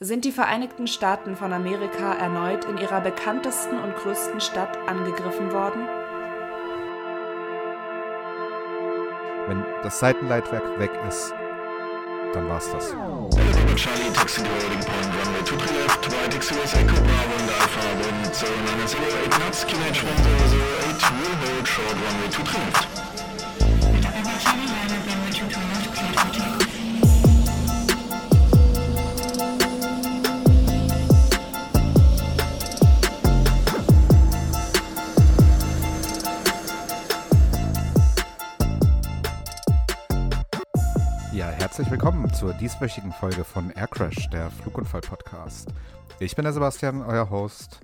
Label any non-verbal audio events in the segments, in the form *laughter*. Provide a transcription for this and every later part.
sind die Vereinigten Staaten von Amerika erneut in ihrer bekanntesten und größten Stadt angegriffen worden? Wenn das Seitenleitwerk weg ist, dann war's das. Charlie, taxi loading point, runway 23 left, right, XUS Echo Bravo and Alpha, wind 0908 knots, QH 1008, will hold short, runway 23 left. Willkommen zur dieswöchigen Folge von Aircrash, der Flugunfall-Podcast. Ich bin der Sebastian, euer Host.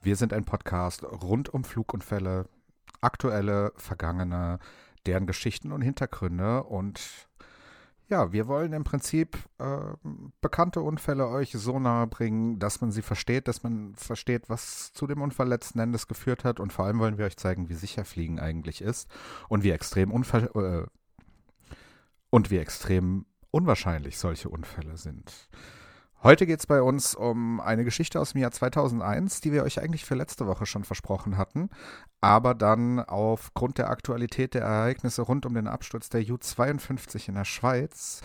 Wir sind ein Podcast rund um Flugunfälle, aktuelle, vergangene, deren Geschichten und Hintergründe. Und ja, wir wollen im Prinzip äh, bekannte Unfälle euch so nahe bringen, dass man sie versteht, dass man versteht, was zu dem Unfall letzten Endes geführt hat. Und vor allem wollen wir euch zeigen, wie sicher Fliegen eigentlich ist und wie extrem unver äh, und wie extrem unwahrscheinlich solche Unfälle sind. Heute geht es bei uns um eine Geschichte aus dem Jahr 2001, die wir euch eigentlich für letzte Woche schon versprochen hatten, aber dann aufgrund der Aktualität der Ereignisse rund um den Absturz der U-52 in der Schweiz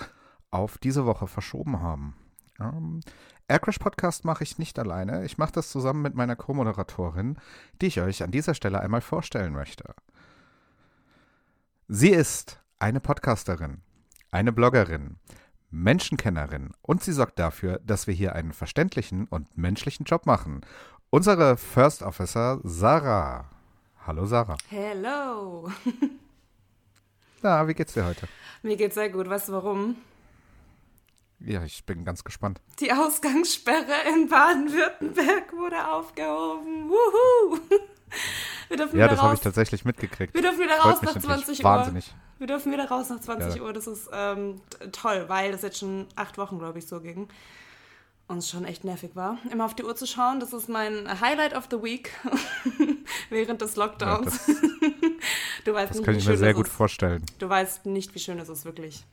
auf diese Woche verschoben haben. Ähm, Aircrash Podcast mache ich nicht alleine. Ich mache das zusammen mit meiner Co-Moderatorin, die ich euch an dieser Stelle einmal vorstellen möchte. Sie ist eine Podcasterin, eine Bloggerin, Menschenkennerin und sie sorgt dafür, dass wir hier einen verständlichen und menschlichen Job machen. Unsere First Officer Sarah. Hallo Sarah. Hello! *laughs* Na, wie geht's dir heute? Mir geht's sehr gut. Weißt du warum? Ja, ich bin ganz gespannt. Die Ausgangssperre in Baden-Württemberg wurde aufgehoben. Wuhu! *laughs* Wir dürfen Ja, das habe ich tatsächlich mitgekriegt. Wir dürfen wieder raus nach natürlich 20 Uhr. Wahnsinnig. Wir dürfen wieder raus nach 20 Ja. Uhr. Das ist ähm, toll, weil das jetzt schon acht Wochen, glaube ich, so ging. Und es schon echt nervig war, immer auf die Uhr zu schauen. Das ist mein Highlight of the Week *laughs* während des Ja, Lockdowns. das *laughs* du weißt das nicht, kann ich mir sehr gut ist. vorstellen. Du weißt nicht, wie schön es ist, wirklich.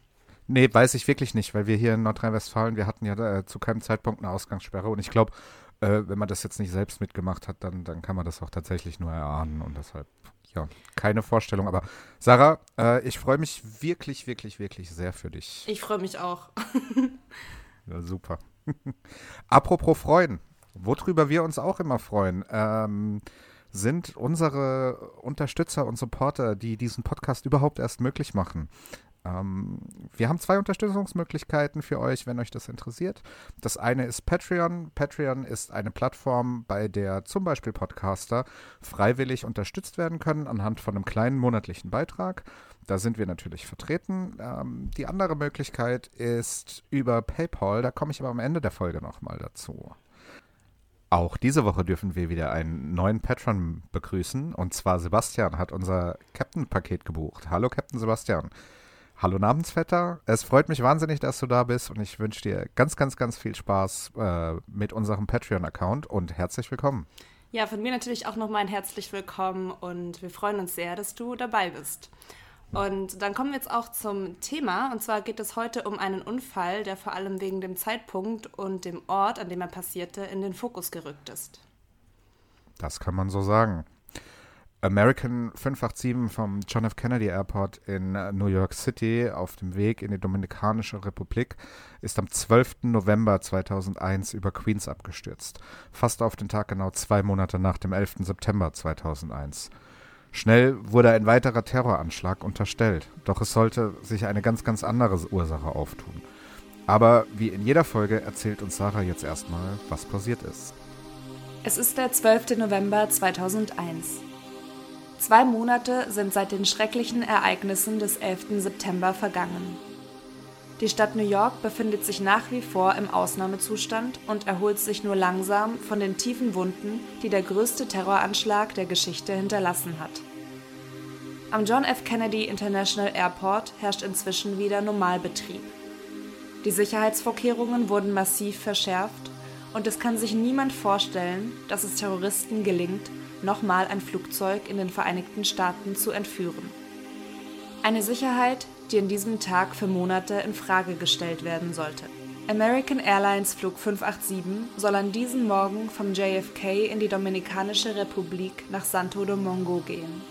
Nee, weiß ich wirklich nicht, weil wir hier in Nordrhein-Westfalen, wir hatten ja äh, zu keinem Zeitpunkt eine Ausgangssperre und ich glaube, äh, wenn man das jetzt nicht selbst mitgemacht hat, dann, dann kann man das auch tatsächlich nur erahnen und deshalb, ja, keine Vorstellung. Aber Sarah, äh, ich freue mich wirklich, wirklich, wirklich sehr für dich. Ich freue mich auch. *laughs* Ja, super. *laughs* Apropos freuen, worüber wir uns auch immer freuen, ähm, sind unsere Unterstützer und Supporter, die diesen Podcast überhaupt erst möglich machen. Ähm, wir haben zwei Unterstützungsmöglichkeiten für euch, wenn euch das interessiert. Das eine ist Patreon. Patreon ist eine Plattform, bei der zum Beispiel Podcaster freiwillig unterstützt werden können anhand von einem kleinen monatlichen Beitrag. Da sind wir natürlich vertreten. Ähm, die andere Möglichkeit ist über PayPal. Da komme ich aber am Ende der Folge nochmal dazu. Auch diese Woche dürfen wir wieder einen neuen Patron begrüßen. Und zwar Sebastian hat unser Captain-Paket gebucht. Hallo Captain Sebastian. Hallo Namensvetter. Es freut mich wahnsinnig, dass du da bist und ich wünsche dir ganz, ganz, ganz viel Spaß äh, mit unserem Patreon-Account und herzlich willkommen. Ja, von mir natürlich auch nochmal ein herzlich willkommen und wir freuen uns sehr, dass du dabei bist. Und dann kommen wir jetzt auch zum Thema. Und zwar geht es heute um einen Unfall, der vor allem wegen dem Zeitpunkt und dem Ort, an dem er passierte, in den Fokus gerückt ist. Das kann man so sagen. American 587 vom John F. Kennedy Airport in äh, New York City auf dem Weg in die Dominikanische Republik ist am 12. November 2001 über Queens abgestürzt. Fast auf den Tag genau zwei Monate nach dem 11. September 2001. Schnell wurde ein weiterer Terroranschlag unterstellt, doch es sollte sich eine ganz, ganz andere Ursache auftun. Aber wie in jeder Folge erzählt uns Sarah jetzt erstmal, was passiert ist. Es ist der 12. November 2001. Zwei Monate sind seit den schrecklichen Ereignissen des 11. September vergangen. Die Stadt New York befindet sich nach wie vor im Ausnahmezustand und erholt sich nur langsam von den tiefen Wunden, die der größte Terroranschlag der Geschichte hinterlassen hat. Am John F. Kennedy International Airport herrscht inzwischen wieder Normalbetrieb. Die Sicherheitsvorkehrungen wurden massiv verschärft und es kann sich niemand vorstellen, dass es Terroristen gelingt, nochmal ein Flugzeug in den Vereinigten Staaten zu entführen. Eine Sicherheit, die an diesem Tag für Monate in Frage gestellt werden sollte. American Airlines Flug 587 soll an diesem Morgen vom JFK in die Dominikanische Republik nach Santo Domingo gehen.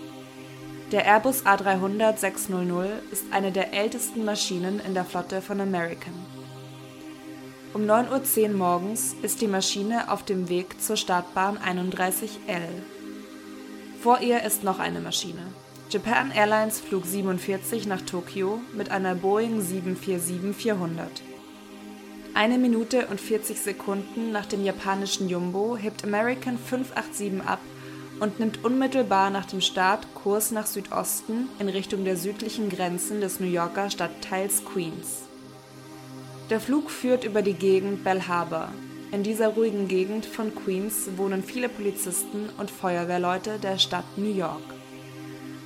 Der Airbus A300-600 ist eine der ältesten Maschinen in der Flotte von American. Um 9.10 Uhr morgens ist die Maschine auf dem Weg zur Startbahn 31L. Vor ihr ist noch eine Maschine. Japan Airlines Flug 47 nach Tokio mit einer Boeing 747-400. Eine Minute und 40 Sekunden nach dem japanischen Jumbo hebt American 587 ab und nimmt unmittelbar nach dem Start Kurs nach Südosten in Richtung der südlichen Grenzen des New Yorker Stadtteils Queens. Der Flug führt über die Gegend Bell Harbor. In dieser ruhigen Gegend von Queens wohnen viele Polizisten und Feuerwehrleute der Stadt New York.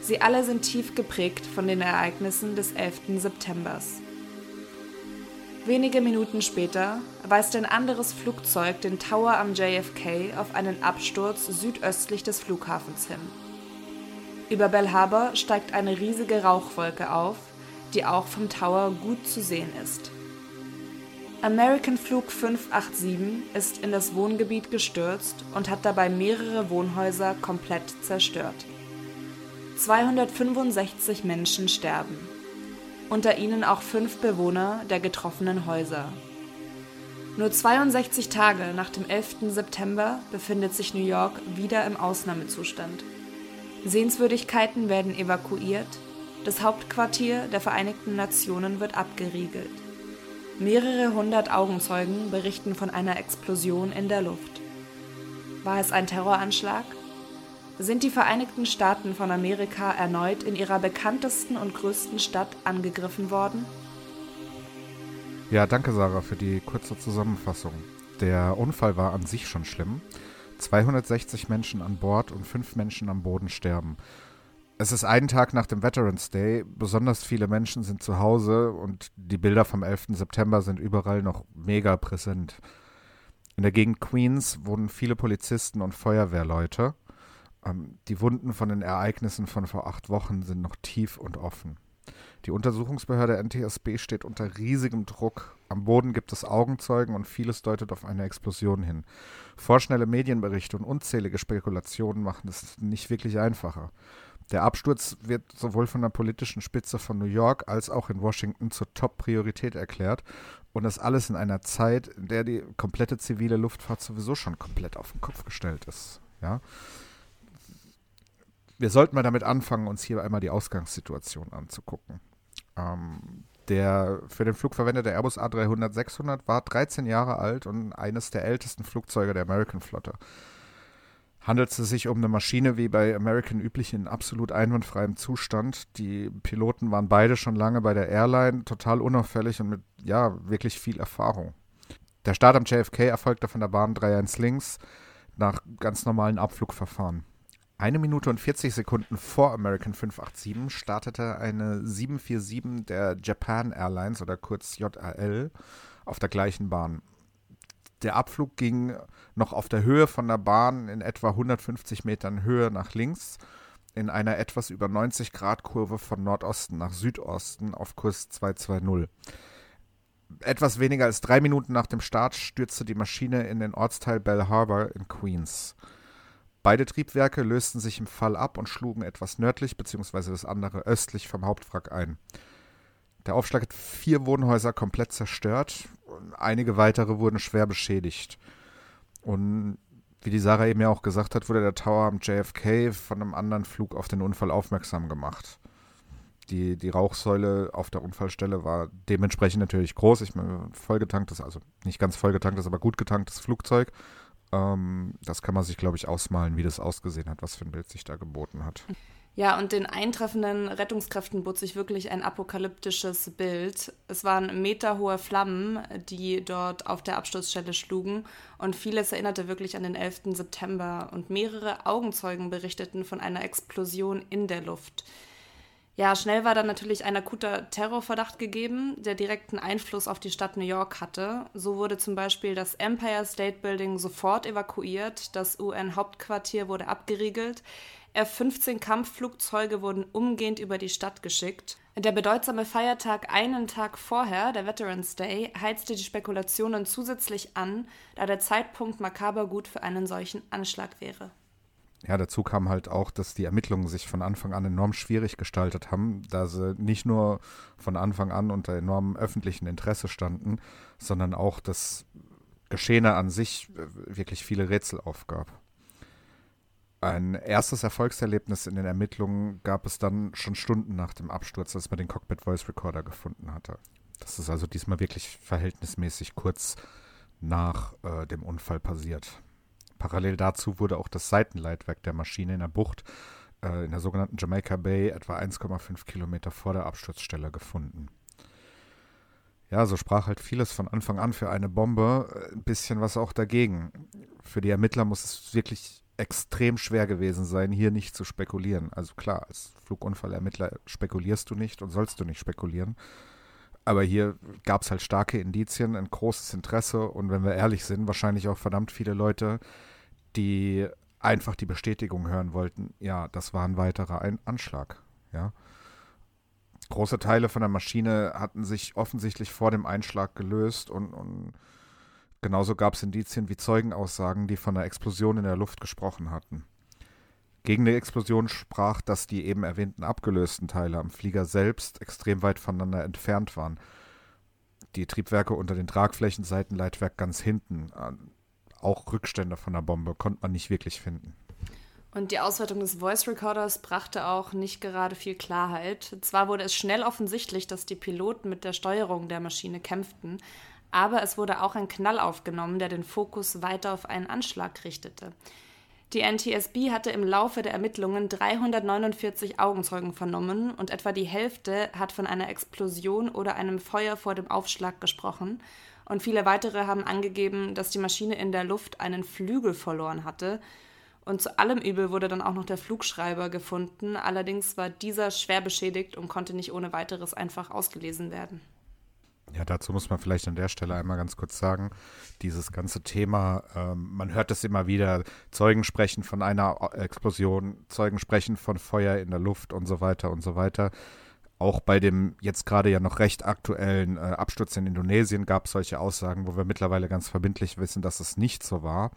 Sie alle sind tief geprägt von den Ereignissen des 11. Septembers. Wenige Minuten später weist ein anderes Flugzeug den Tower am JFK auf einen Absturz südöstlich des Flughafens hin. Über Bell Harbor steigt eine riesige Rauchwolke auf, die auch vom Tower gut zu sehen ist. American Flug 587 ist in das Wohngebiet gestürzt und hat dabei mehrere Wohnhäuser komplett zerstört. 265 Menschen sterben unter ihnen auch fünf Bewohner der getroffenen Häuser. Nur 62 Tage nach dem 11. September befindet sich New York wieder im Ausnahmezustand. Sehenswürdigkeiten werden evakuiert, das Hauptquartier der Vereinigten Nationen wird abgeriegelt. Mehrere hundert Augenzeugen berichten von einer Explosion in der Luft. War es ein Terroranschlag? sind die Vereinigten Staaten von Amerika erneut in ihrer bekanntesten und größten Stadt angegriffen worden? Ja, danke Sarah für die kurze Zusammenfassung. Der Unfall war an sich schon schlimm. 260 Menschen an Bord und fünf Menschen am Boden sterben. Es ist einen Tag nach dem Veterans Day. Besonders viele Menschen sind zu Hause und die Bilder vom 11. September sind überall noch mega präsent. In der Gegend Queens wohnen viele Polizisten und Feuerwehrleute. Ähm, die Wunden von den Ereignissen von vor acht Wochen sind noch tief und offen. Die Untersuchungsbehörde NTSB steht unter riesigem Druck. Am Boden gibt es Augenzeugen und vieles deutet auf eine Explosion hin. Vorschnelle Medienberichte und unzählige Spekulationen machen es nicht wirklich einfacher. Der Absturz wird sowohl von der politischen Spitze von New York als auch in Washington zur Top-Priorität erklärt. Und das alles in einer Zeit, in der die komplette zivile Luftfahrt sowieso schon komplett auf den Kopf gestellt ist. Ja wir sollten mal damit anfangen, uns hier einmal die Ausgangssituation anzugucken. Ähm, der für den Flug verwendete Airbus A300-600 war 13 Jahre alt und eines der ältesten Flugzeuge der American Flotte. Handelt es sich um eine Maschine wie bei American üblich in absolut einwandfreiem Zustand. Die Piloten waren beide schon lange bei der Airline, total unauffällig und mit ja wirklich viel Erfahrung. Der Start am JFK erfolgte von der Bahn 31 links nach ganz normalen Abflugverfahren. Eine Minute und 40 Sekunden vor American 587 startete eine 747 der Japan Airlines oder kurz JAL auf der gleichen Bahn. Der Abflug ging noch auf der Höhe von der Bahn in etwa 150 Metern Höhe nach links in einer etwas über 90 Grad Kurve von Nordosten nach Südosten auf Kurs 220. Etwas weniger als drei Minuten nach dem Start stürzte die Maschine in den Ortsteil Bell Harbor in Queens. Beide Triebwerke lösten sich im Fall ab und schlugen etwas nördlich bzw. das andere östlich vom Hauptwrack ein. Der Aufschlag hat vier Wohnhäuser komplett zerstört einige weitere wurden schwer beschädigt. Und wie die Sarah eben ja auch gesagt hat, wurde der Tower am JFK von einem anderen Flug auf den Unfall aufmerksam gemacht. Die, die Rauchsäule auf der Unfallstelle war dementsprechend natürlich groß. Ich meine, vollgetanktes, also nicht ganz vollgetanktes, aber gut getanktes Flugzeug. Ähm, das kann man sich, glaube ich, ausmalen, wie das ausgesehen hat, was für ein Bild sich da geboten hat. Ja, und den eintreffenden Rettungskräften bot sich wirklich ein apokalyptisches Bild. Es waren meterhohe Flammen, die dort auf der Absturzstelle schlugen und vieles erinnerte wirklich an den 11. September und mehrere Augenzeugen berichteten von einer Explosion in der Luft. Ja, schnell war dann natürlich ein akuter Terrorverdacht gegeben, der direkten Einfluss auf die Stadt New York hatte. So wurde zum Beispiel das Empire State Building sofort evakuiert, das UN-Hauptquartier wurde abgeriegelt. F-15 Kampfflugzeuge wurden umgehend über die Stadt geschickt. Der bedeutsame Feiertag einen Tag vorher, der Veterans Day, heizte die Spekulationen zusätzlich an, da der Zeitpunkt makaber gut für einen solchen Anschlag wäre. Ja, dazu kam halt auch, dass die Ermittlungen sich von Anfang an enorm schwierig gestaltet haben, da sie nicht nur von Anfang an unter enormem öffentlichen Interesse standen, sondern auch das Geschehene an sich äh, wirklich viele Rätsel aufgab. Ein erstes Erfolgserlebnis in den Ermittlungen gab es dann schon Stunden nach dem Absturz, als man den Cockpit Voice Recorder gefunden hatte. Das ist also diesmal wirklich verhältnismäßig kurz nach äh, dem Unfall passiert. Parallel dazu wurde auch das Seitenleitwerk der Maschine in der Bucht äh, in der sogenannten Jamaica Bay etwa 1,5 Kilometer vor der Absturzstelle gefunden. Ja, so sprach halt vieles von Anfang an für eine Bombe, äh, ein bisschen was auch dagegen. Für die Ermittler muss es wirklich extrem schwer gewesen sein, hier nicht zu spekulieren. Also klar, als Flugunfallermittler spekulierst du nicht und sollst du nicht spekulieren. Aber hier gab es halt starke Indizien, ein großes Interesse und wenn wir ehrlich sind, wahrscheinlich auch verdammt viele Leute, die einfach die Bestätigung hören wollten, ja, das war ein weiterer ein Anschlag, ja. Große Teile von der Maschine hatten sich offensichtlich vor dem Einschlag gelöst und, und Genauso gab es Indizien wie Zeugenaussagen, die von einer Explosion in der Luft gesprochen hatten. Gegen die Explosion sprach, dass die eben erwähnten abgelösten Teile am Flieger selbst extrem weit voneinander entfernt waren. Die Triebwerke unter den Tragflächen, Seitenleitwerk ganz hinten. Auch Rückstände von der Bombe konnte man nicht wirklich finden. Und die Auswertung des Voice Recorders brachte auch nicht gerade viel Klarheit. Zwar wurde es schnell offensichtlich, dass die Piloten mit der Steuerung der Maschine kämpften, aber es wurde auch ein Knall aufgenommen, der den Fokus weiter auf einen Anschlag richtete. Die NTSB hatte im Laufe der Ermittlungen 349 Augenzeugen vernommen und etwa die Hälfte hat von einer Explosion oder einem Feuer vor dem Aufschlag gesprochen. Und viele weitere haben angegeben, dass die Maschine in der Luft einen Flügel verloren hatte. Und zu allem Übel wurde dann auch noch der Flugschreiber gefunden. Allerdings war dieser schwer beschädigt und konnte nicht ohne weiteres einfach ausgelesen werden. Ja, dazu muss man vielleicht an der Stelle einmal ganz kurz sagen, dieses ganze Thema, ähm, man hört es immer wieder, Zeugen sprechen von einer Explosion, Zeugen sprechen von Feuer in der Luft und so weiter und so weiter. Auch bei dem jetzt gerade ja noch recht aktuellen äh, Absturz in Indonesien gab es solche Aussagen, wo wir mittlerweile ganz verbindlich wissen, dass es nicht so war.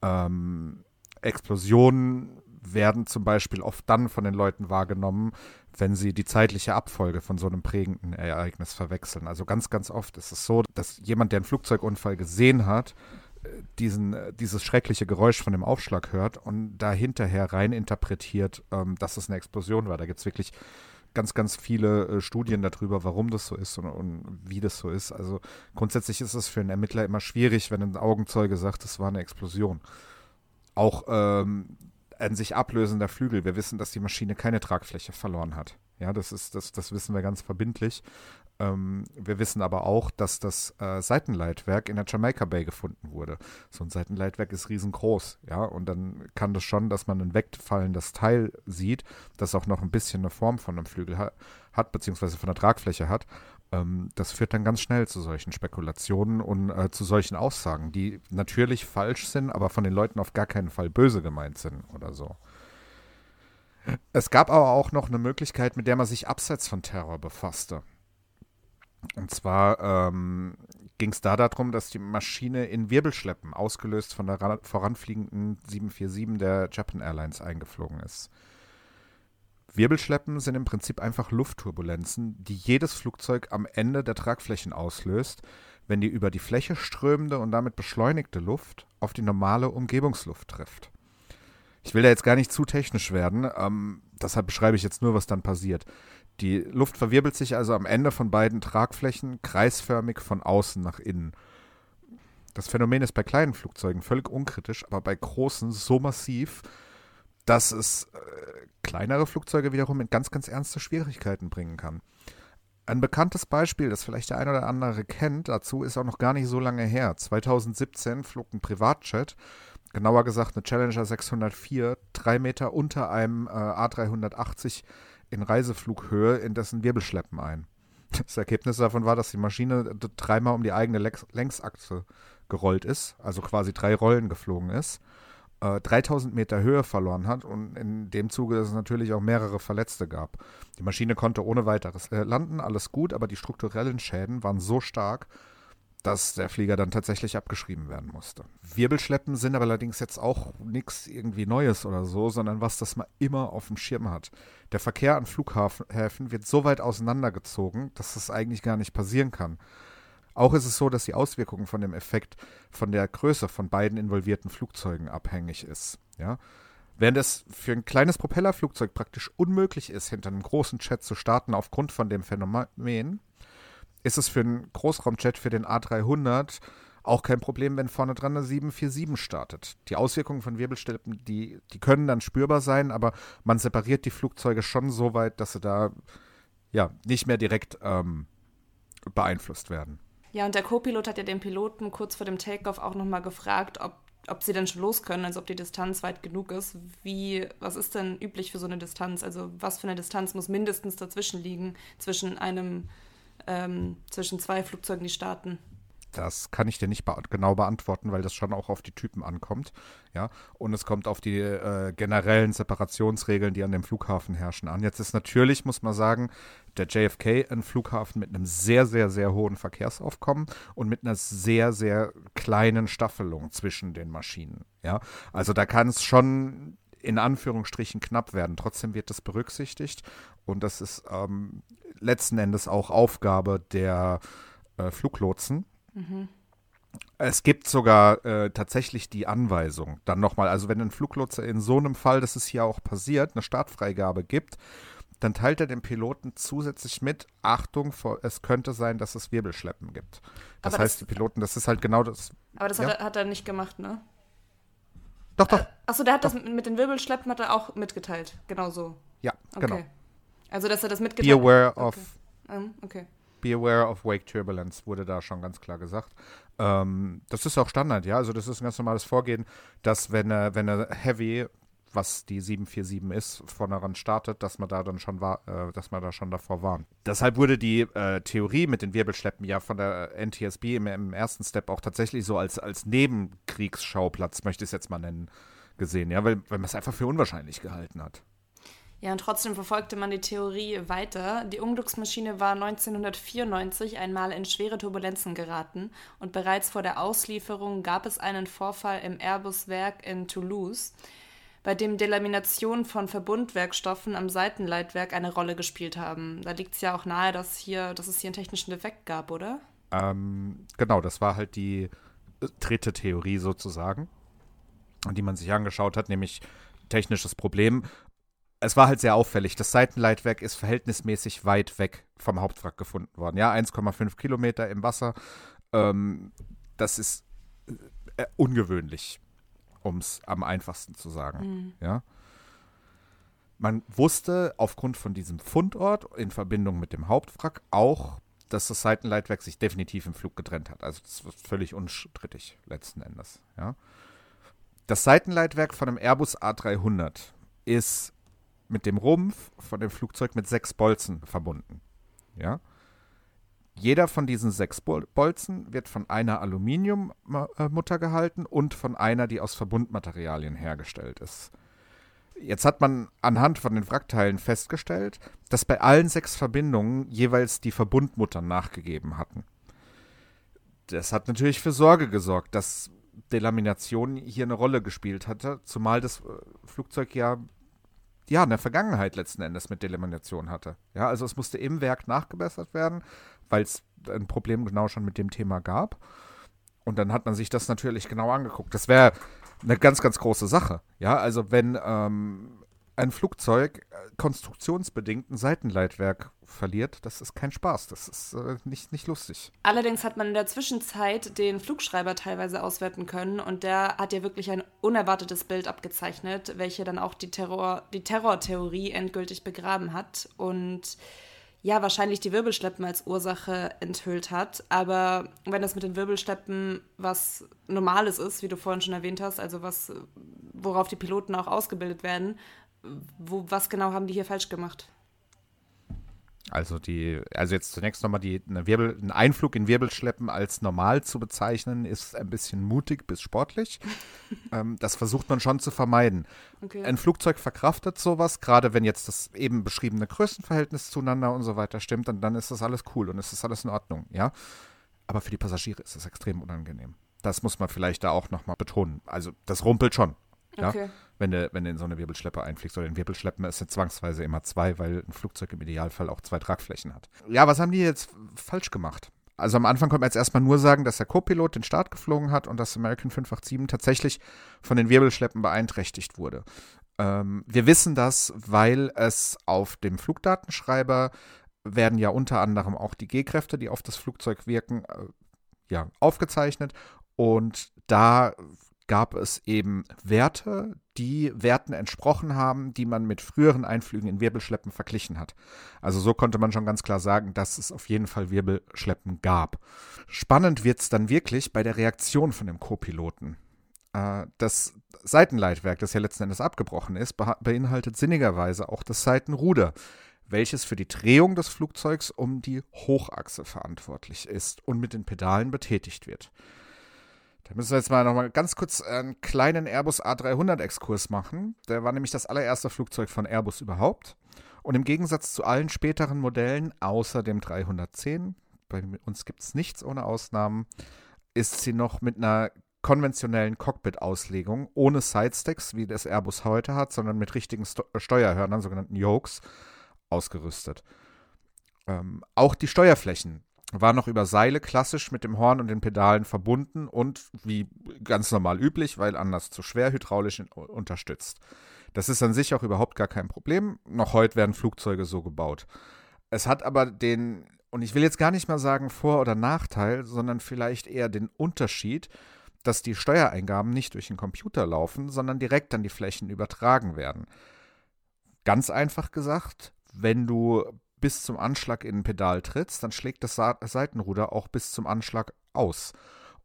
Ähm, Explosionen werden zum Beispiel oft dann von den Leuten wahrgenommen, wenn sie die zeitliche Abfolge von so einem prägenden Ereignis verwechseln. Also ganz, ganz oft ist es so, dass jemand, der einen Flugzeugunfall gesehen hat, äh, diesen, äh, dieses schreckliche Geräusch von dem Aufschlag hört und da hinterher rein interpretiert, ähm, dass es eine Explosion war. Da gibt es wirklich ganz, ganz viele äh, Studien darüber, warum das so ist und, und, wie das so ist. Also grundsätzlich ist es für einen Ermittler immer schwierig, wenn ein Augenzeuge sagt, es war eine Explosion. Auch ähm, ein sich ablösender Flügel. Wir wissen, dass die Maschine keine Tragfläche verloren hat. Ja, das ist, das, das wissen wir ganz verbindlich. Ähm, wir wissen aber auch, dass das äh, Seitenleitwerk in der Jamaica Bay gefunden wurde. So ein Seitenleitwerk ist riesengroß, ja, und dann kann das schon, dass man ein wegfallendes Teil sieht, das auch noch ein bisschen eine Form von einem Flügel ha hat, beziehungsweise von der Tragfläche hat. Ähm, das führt dann ganz schnell zu solchen Spekulationen und äh, zu solchen Aussagen, die natürlich falsch sind, aber von den Leuten auf gar keinen Fall böse gemeint sind oder so. Es gab aber auch noch eine Möglichkeit, mit der man sich abseits von Terror befasste. Und zwar ähm, ging es da darum, dass die Maschine in Wirbelschleppen, ausgelöst von der voranfliegenden 747 der Japan Airlines, eingeflogen ist. Wirbelschleppen sind im Prinzip einfach Luftturbulenzen, die jedes Flugzeug am Ende der Tragflächen auslöst, wenn die über die Fläche strömende und damit beschleunigte Luft auf die normale Umgebungsluft trifft. Ich will da jetzt gar nicht zu technisch werden, ähm, deshalb beschreibe ich jetzt nur, was dann passiert. Die Luft verwirbelt sich also am Ende von beiden Tragflächen kreisförmig von außen nach innen. Das Phänomen ist bei kleinen Flugzeugen völlig unkritisch, aber bei großen so massiv, dass es äh, kleinere Flugzeuge wiederum in ganz, ganz ernste Schwierigkeiten bringen kann. Ein bekanntes Beispiel, das vielleicht der ein oder andere kennt, dazu ist auch noch gar nicht so lange her. 2017 flog ein Privatjet, genauer gesagt eine Challenger 604, drei Meter unter einem äh, A380 in Reiseflughöhe in dessen Wirbelschleppen ein. *laughs* Das Ergebnis davon war, dass die Maschine dreimal um die eigene Längsachse gerollt ist, also quasi drei Rollen geflogen ist äh, 3000 Meter Höhe verloren hat und in dem Zuge es natürlich auch mehrere Verletzte gab. Die Maschine konnte ohne weiteres äh, landen, alles gut, aber die strukturellen Schäden waren so stark, dass der Flieger dann tatsächlich abgeschrieben werden musste. Wirbelschleppen sind aber allerdings jetzt auch nichts irgendwie Neues oder so, sondern was das man immer auf dem Schirm hat. Der Verkehr an Flughäfen wird so weit auseinandergezogen, dass das eigentlich gar nicht passieren kann. Auch ist es so, dass die Auswirkungen von dem Effekt von der Größe von beiden involvierten Flugzeugen abhängig ist. Ja? Während es für ein kleines Propellerflugzeug praktisch unmöglich ist, hinter einem großen Jet zu starten aufgrund von dem Phänomen, ist es für einen Großraumjet für den A300 auch kein Problem, wenn vorne dran eine 747 startet. Die Auswirkungen von Wirbelstilpen, die, die können dann spürbar sein, aber man separiert die Flugzeuge schon so weit, dass sie da ja nicht mehr direkt ähm, beeinflusst werden. Ja, und der Co-Pilot hat ja den Piloten kurz vor dem Takeoff auch nochmal gefragt, ob, ob sie denn schon los können, also ob die Distanz weit genug ist. Wie, was ist denn üblich für so eine Distanz? Also was für eine Distanz muss mindestens dazwischen liegen, zwischen einem, ähm, zwischen zwei Flugzeugen, die starten? Das kann ich dir nicht be genau beantworten, weil das schon auch auf die Typen ankommt. Ja, und es kommt auf die äh, generellen Separationsregeln, die an dem Flughafen herrschen, an. Jetzt ist natürlich, muss man sagen, der JFK ein Flughafen mit einem sehr, sehr, sehr hohen Verkehrsaufkommen und mit einer sehr, sehr kleinen Staffelung zwischen den Maschinen. Ja, also da kann es schon in Anführungsstrichen knapp werden. Trotzdem wird das berücksichtigt und das ist ähm, letzten Endes auch Aufgabe der äh, Fluglotsen Mhm. Es gibt sogar äh, tatsächlich die Anweisung, dann nochmal, also wenn ein Fluglotse in so einem Fall, das ist hier auch passiert, eine Startfreigabe gibt, dann teilt er dem Piloten zusätzlich mit, Achtung, es könnte sein, dass es Wirbelschleppen gibt. Das aber heißt, das, die Piloten, das ist halt genau das. Aber das ja. hat, er, hat, er, nicht gemacht, ne? Doch, doch. Äh, Achso, der hat doch. das mit den Wirbelschleppen hat er auch mitgeteilt, genau so. Ja, okay. genau. Also, dass er das mitgeteilt hat. Be aware okay. of. Um, okay. Be aware of wake turbulence, wurde da schon ganz klar gesagt. Ähm, das ist auch Standard, ja. Also das ist ein ganz normales Vorgehen, dass wenn, äh, wenn eine Heavy, was die 747 ist, von daran startet, dass man da dann schon war, äh, dass man da schon davor warnt. Deshalb wurde die äh, Theorie mit den Wirbelschleppen ja von der NTSB im, im, ersten Step auch tatsächlich so als, als Nebenkriegsschauplatz, möchte ich es jetzt mal nennen, gesehen, ja, weil, weil man es einfach für unwahrscheinlich gehalten hat. Ja, und trotzdem verfolgte man die Theorie weiter. Die Unglücksmaschine war 1994 einmal in schwere Turbulenzen geraten und bereits vor der Auslieferung gab es einen Vorfall im Airbus-Werk in Toulouse, bei dem Delaminationen von Verbundwerkstoffen am Seitenleitwerk eine Rolle gespielt haben. Da liegt es ja auch nahe, dass, hier, dass es hier einen technischen Defekt gab, oder? Ähm, genau, das war halt die äh, dritte Theorie sozusagen, die man sich angeschaut hat, nämlich technisches Problem es war halt sehr auffällig. Das Seitenleitwerk ist verhältnismäßig weit weg vom Hauptwrack gefunden worden. Ja, 1,5 Kilometer im Wasser. Ähm, das ist äh, ungewöhnlich, um es am einfachsten zu sagen. Mhm. Ja. Man wusste aufgrund von diesem Fundort in Verbindung mit dem Hauptwrack auch, dass das Seitenleitwerk sich definitiv im Flug getrennt hat. Also das ist völlig unstrittig letzten Endes. Ja. Das Seitenleitwerk von einem Airbus A300 ist mit dem Rumpf von dem Flugzeug mit sechs Bolzen verbunden. Ja. Jeder von diesen sechs Bolzen wird von einer Aluminiummutter gehalten und von einer, die aus Verbundmaterialien hergestellt ist. Jetzt hat man anhand von den Wrackteilen festgestellt, dass bei allen sechs Verbindungen jeweils die Verbundmuttern nachgegeben hatten. Das hat natürlich für Sorge gesorgt, dass Delamination hier eine Rolle gespielt hatte, zumal das äh, Flugzeug ja ja, in der Vergangenheit letzten Endes mit Delamination hatte. Ja, also es musste im Werk nachgebessert werden, weil es ein Problem genau schon mit dem Thema gab. Und dann hat man sich das natürlich genau angeguckt. Das wäre eine ganz, ganz große Sache. Ja, also wenn ähm, ein Flugzeug äh, konstruktionsbedingt ein Seitenleitwerk verliert, das ist kein Spaß. Das ist äh, nicht, nicht lustig. Allerdings hat man in der Zwischenzeit den Flugschreiber teilweise auswerten können und der hat ja wirklich ein unerwartetes Bild abgezeichnet, welche dann auch die, Terror, die Terrortheorie endgültig begraben hat und ja, wahrscheinlich die Wirbelschleppen als Ursache enthüllt hat. Aber wenn das mit den Wirbelschleppen was Normales ist, wie du vorhin schon erwähnt hast, also was, worauf die Piloten auch ausgebildet werden, wo, was genau haben die hier falsch gemacht? Also die, also jetzt zunächst nochmal die eine Wirbel, ein Einflug in Wirbelschleppen als normal zu bezeichnen, ist ein bisschen mutig bis sportlich. *laughs* ähm, das versucht man schon zu vermeiden. Okay. Ein Flugzeug verkraftet sowas, gerade wenn jetzt das eben beschriebene Größenverhältnis zueinander und so weiter stimmt, dann, dann ist das alles cool und es ist alles in Ordnung, ja. Aber für die Passagiere ist es extrem unangenehm. Das muss man vielleicht da auch nochmal betonen. Also das rumpelt schon. Ja? Wenn du, wenn du in so eine Wirbelschleppe einfliegst. Oder in Wirbelschleppen ist es zwangsweise immer zwei, weil ein Flugzeug im Idealfall auch zwei Tragflächen hat. Ja, was haben die jetzt falsch gemacht? Also am Anfang konnte man jetzt erstmal nur sagen, dass der Co-Pilot den Start geflogen hat und dass American 587 tatsächlich von den Wirbelschleppen beeinträchtigt wurde. Ähm, wir wissen das, weil es auf dem Flugdatenschreiber werden ja unter anderem auch die G-Kräfte, die auf das Flugzeug wirken, äh, ja, aufgezeichnet. Und da gab es eben Werte, die Werten entsprochen haben, die man mit früheren Einflügen in Wirbelschleppen verglichen hat. Also so konnte man schon ganz klar sagen, dass es auf jeden Fall Wirbelschleppen gab. Spannend wird es dann wirklich bei der Reaktion von dem Co-Piloten. Äh, das Seitenleitwerk, das ja letzten Endes abgebrochen ist, beinhaltet sinnigerweise auch das Seitenruder, welches für die Drehung des Flugzeugs um die Hochachse verantwortlich ist und mit den Pedalen betätigt wird. Da müssen wir jetzt mal nochmal ganz kurz einen kleinen Airbus A300-Exkurs machen. Der war nämlich das allererste Flugzeug von Airbus überhaupt. Und im Gegensatz zu allen späteren Modellen, außer dem 310, bei uns gibt es nichts ohne Ausnahmen, ist sie noch mit einer konventionellen Cockpit-Auslegung, ohne Sidestacks, wie das Airbus heute hat, sondern mit richtigen Sto Steuerhörnern, sogenannten Yokes, ausgerüstet. Ähm, auch die Steuerflächen war noch über Seile klassisch mit dem Horn und den Pedalen verbunden und wie ganz normal üblich, weil anders zu schwer hydraulisch unterstützt. Das ist an sich auch überhaupt gar kein Problem. Noch heute werden Flugzeuge so gebaut. Es hat aber den, und ich will jetzt gar nicht mal sagen Vor- oder Nachteil, sondern vielleicht eher den Unterschied, dass die Steuereingaben nicht durch den Computer laufen, sondern direkt an die Flächen übertragen werden. Ganz einfach gesagt, wenn du bis zum Anschlag in ein Pedal trittst, dann schlägt das Seitenruder auch bis zum Anschlag aus.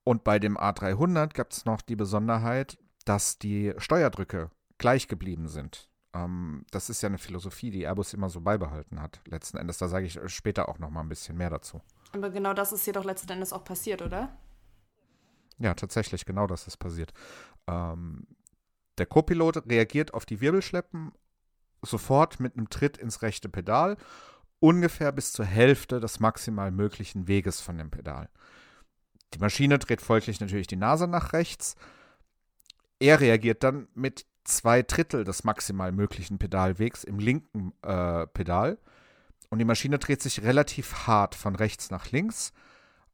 Und bei dem A300 gibt es noch die Besonderheit, dass die Steuerdrücke gleich geblieben sind. Ähm, das ist ja eine Philosophie, die Airbus immer so beibehalten hat, letzten Endes. Da sage ich später auch noch mal ein bisschen mehr dazu. Aber genau das ist jedoch letzten Endes auch passiert, oder? Ja, tatsächlich, genau das ist passiert. Ähm, der Co-Pilot reagiert auf die Wirbelschleppen sofort mit einem Tritt ins rechte Pedal ungefähr bis zur Hälfte des maximal möglichen Weges von dem Pedal. Die Maschine dreht folglich natürlich die Nase nach rechts. Er reagiert dann mit zwei Drittel des maximal möglichen Pedalwegs im linken äh, Pedal. Und die Maschine dreht sich relativ hart von rechts nach links.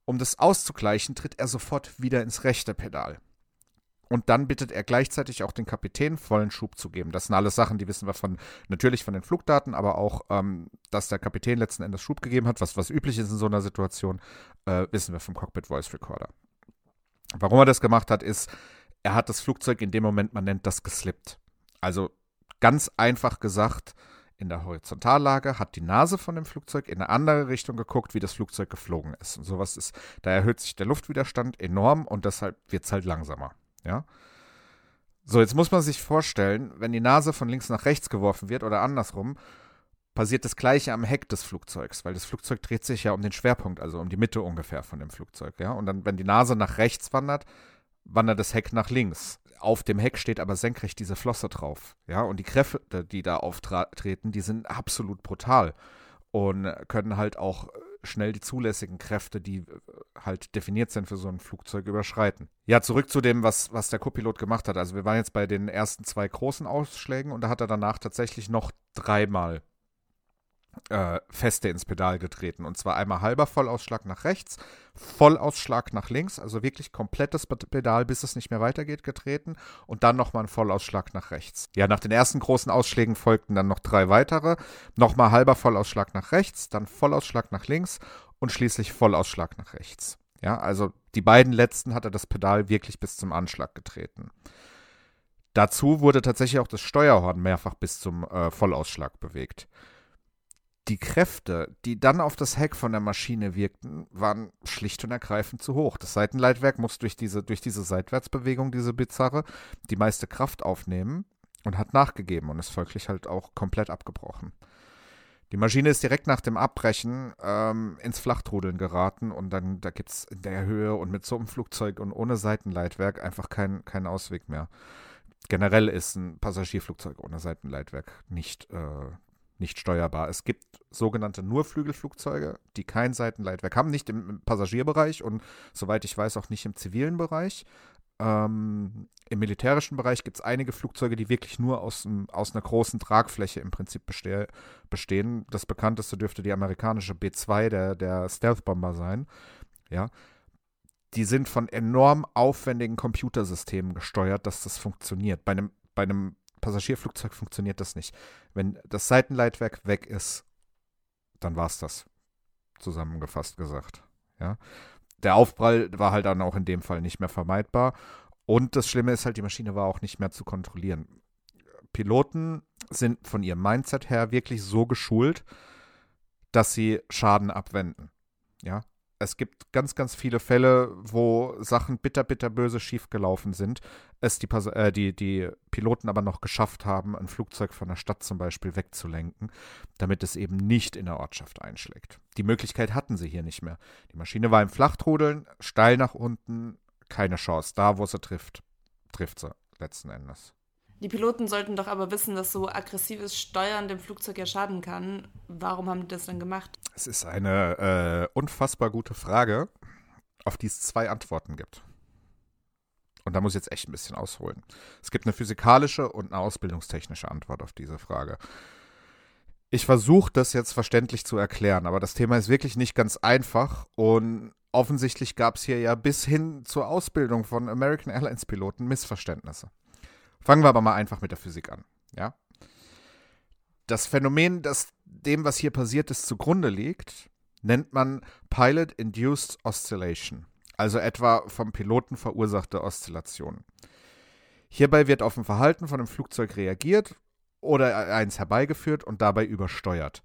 Um das auszugleichen, tritt er sofort wieder ins rechte Pedal. Und dann bittet er gleichzeitig auch den Kapitän vollen Schub zu geben. Das sind alles Sachen, die wissen wir von natürlich von den Flugdaten, aber auch, ähm, dass der Kapitän letzten Endes Schub gegeben hat, was, was üblich ist in so einer Situation, äh, wissen wir vom Cockpit Voice Recorder. Warum er das gemacht hat, ist, er hat das Flugzeug in dem Moment, man nennt das geslippt. Also ganz einfach gesagt, in der Horizontallage hat die Nase von dem Flugzeug in eine andere Richtung geguckt, wie das Flugzeug geflogen ist. Und sowas ist, da erhöht sich der Luftwiderstand enorm und deshalb wird es halt langsamer. Ja. So, jetzt muss man sich vorstellen, wenn die Nase von links nach rechts geworfen wird oder andersrum, passiert das gleiche am Heck des Flugzeugs, weil das Flugzeug dreht sich ja um den Schwerpunkt, also um die Mitte ungefähr von dem Flugzeug, ja. Und dann, wenn die Nase nach rechts wandert, wandert das Heck nach links. Auf dem Heck steht aber senkrecht diese Flosse drauf, ja. Und die Kräfte, die da auftreten, die sind absolut brutal und können halt auch schnell die zulässigen Kräfte, die äh, halt definiert sind für so ein Flugzeug, überschreiten. Ja, zurück zu dem, was, was der Copilot gemacht hat. Also wir waren jetzt bei den ersten zwei großen Ausschlägen und da hat er danach tatsächlich noch dreimal äh, feste ins Pedal getreten. Und zwar einmal halber Vollausschlag nach rechts, Vollausschlag nach links, also wirklich komplettes Pedal, bis es nicht mehr weitergeht, getreten. Und dann nochmal ein Vollausschlag nach rechts. Ja, nach den ersten großen Ausschlägen folgten dann noch drei weitere. Nochmal halber Vollausschlag nach rechts, dann Vollausschlag nach links und schließlich Vollausschlag nach rechts. Ja, also die beiden letzten hat er das Pedal wirklich bis zum Anschlag getreten. Dazu wurde tatsächlich auch das Steuerhorn mehrfach bis zum äh, Vollausschlag bewegt die Kräfte, die dann auf das Heck von der Maschine wirkten, waren schlicht und ergreifend zu hoch. Das Seitenleitwerk muss durch diese, durch diese Seitwärtsbewegung, diese bizarre, die meiste Kraft aufnehmen und hat nachgegeben und ist folglich halt auch komplett abgebrochen. Die Maschine ist direkt nach dem Abbrechen ähm, ins Flachtrudeln geraten und dann, da gibt es in der Höhe und mit so einem Flugzeug und ohne Seitenleitwerk einfach keinen kein Ausweg mehr. Generell ist ein Passagierflugzeug ohne Seitenleitwerk nicht, äh, nicht steuerbar. Es gibt sogenannte Nurflügelflugzeuge, die kein Seitenleitwerk haben, nicht im Passagierbereich und soweit ich weiß auch nicht im zivilen Bereich. Ähm, Im militärischen Bereich gibt es einige Flugzeuge, die wirklich nur aus, aus einer großen Tragfläche im Prinzip beste bestehen. Das bekannteste dürfte die amerikanische B-2, der, der Stealth-Bomber sein. Ja. Die sind von enorm aufwendigen Computersystemen gesteuert, dass das funktioniert. Bei einem, bei einem Passagierflugzeug funktioniert das nicht. Wenn das Seitenleitwerk weg ist, dann war es das. Zusammengefasst gesagt. Ja der Aufprall war halt dann auch in dem Fall nicht mehr vermeidbar. Und das Schlimme ist halt, die Maschine war auch nicht mehr zu kontrollieren. Piloten sind von ihrem Mindset her wirklich so geschult, dass sie Schaden abwenden. Ja, es gibt ganz, ganz viele Fälle, wo Sachen bitter, bitter böse schiefgelaufen sind, es die, äh, die, die Piloten aber noch geschafft haben, ein Flugzeug von der Stadt zum Beispiel wegzulenken, damit es eben nicht in der Ortschaft einschlägt. Die Möglichkeit hatten sie hier nicht mehr. Die Maschine war im Flachtrudeln, steil nach unten, keine Chance. Da, wo sie trifft, trifft sie letzten Endes. Die Piloten sollten doch aber wissen, dass so aggressives Steuern dem Flugzeug ja schaden kann. Warum haben die das dann gemacht? Es ist eine äh, unfassbar gute Frage, auf die es zwei Antworten gibt. Und da muss ich jetzt echt ein bisschen ausholen. Es gibt eine physikalische und eine ausbildungstechnische Antwort auf diese Frage. Ich versuche das jetzt verständlich zu erklären, aber das Thema ist wirklich nicht ganz einfach und offensichtlich gab es hier ja bis hin zur Ausbildung von American Airlines Piloten Missverständnisse. Fangen wir aber mal einfach mit der Physik an. Ja? Das Phänomen, das dem, was hier passiert ist, zugrunde liegt, nennt man Pilot-Induced Oscillation, also etwa vom Piloten verursachte Oszillation. Hierbei wird auf ein Verhalten von einem Flugzeug reagiert oder eins herbeigeführt und dabei übersteuert.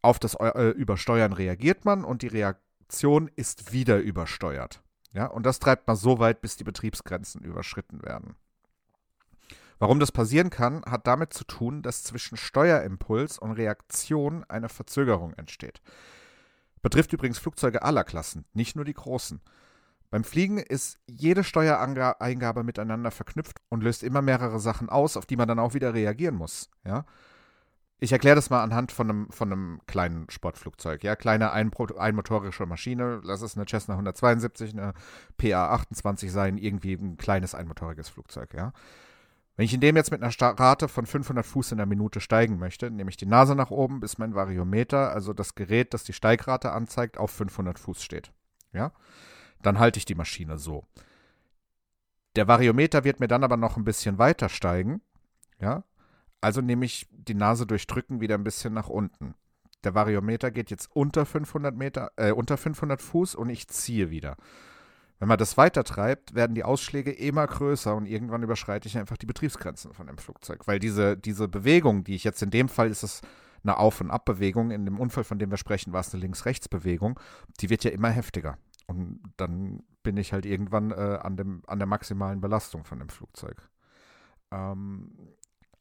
Auf das äh, Übersteuern reagiert man und die Reaktion ist wieder übersteuert. Ja, und das treibt man so weit, bis die Betriebsgrenzen überschritten werden. Warum das passieren kann, hat damit zu tun, dass zwischen Steuerimpuls und Reaktion eine Verzögerung entsteht. Betrifft übrigens Flugzeuge aller Klassen, nicht nur die großen. Beim Fliegen ist jede Steuereingabe miteinander verknüpft und löst immer mehrere Sachen aus, auf die man dann auch wieder reagieren muss. Ja? Ich erkläre das mal anhand von einem, von einem kleinen Sportflugzeug. Ja, kleine einmotorische Maschine, lass es eine Cessna 172, eine PA 28 sein, irgendwie ein kleines einmotoriges Flugzeug. Ja? Wenn ich in dem jetzt mit einer Rate von 500 Fuß in der Minute steigen möchte, nehme ich die Nase nach oben, bis mein Variometer, also das Gerät, das die Steigrate anzeigt, auf 500 Fuß steht. Ja? Dann halte ich die Maschine so. Der Variometer wird mir dann aber noch ein bisschen weiter steigen. Ja? Also nehme ich die Nase durch Drücken wieder ein bisschen nach unten. Der Variometer geht jetzt unter 500 Meter, äh, unter 500 Fuß und ich ziehe wieder. Wenn man das weitertreibt, werden die Ausschläge immer größer und irgendwann überschreite ich einfach die Betriebsgrenzen von dem Flugzeug. Weil diese, diese Bewegung, die ich jetzt in dem Fall ist es eine Auf- und Abbewegung, in dem Unfall, von dem wir sprechen, war es eine Links-Rechts-Bewegung, die wird ja immer heftiger. Und dann bin ich halt irgendwann äh, an, dem, an der maximalen Belastung von dem Flugzeug. Ähm,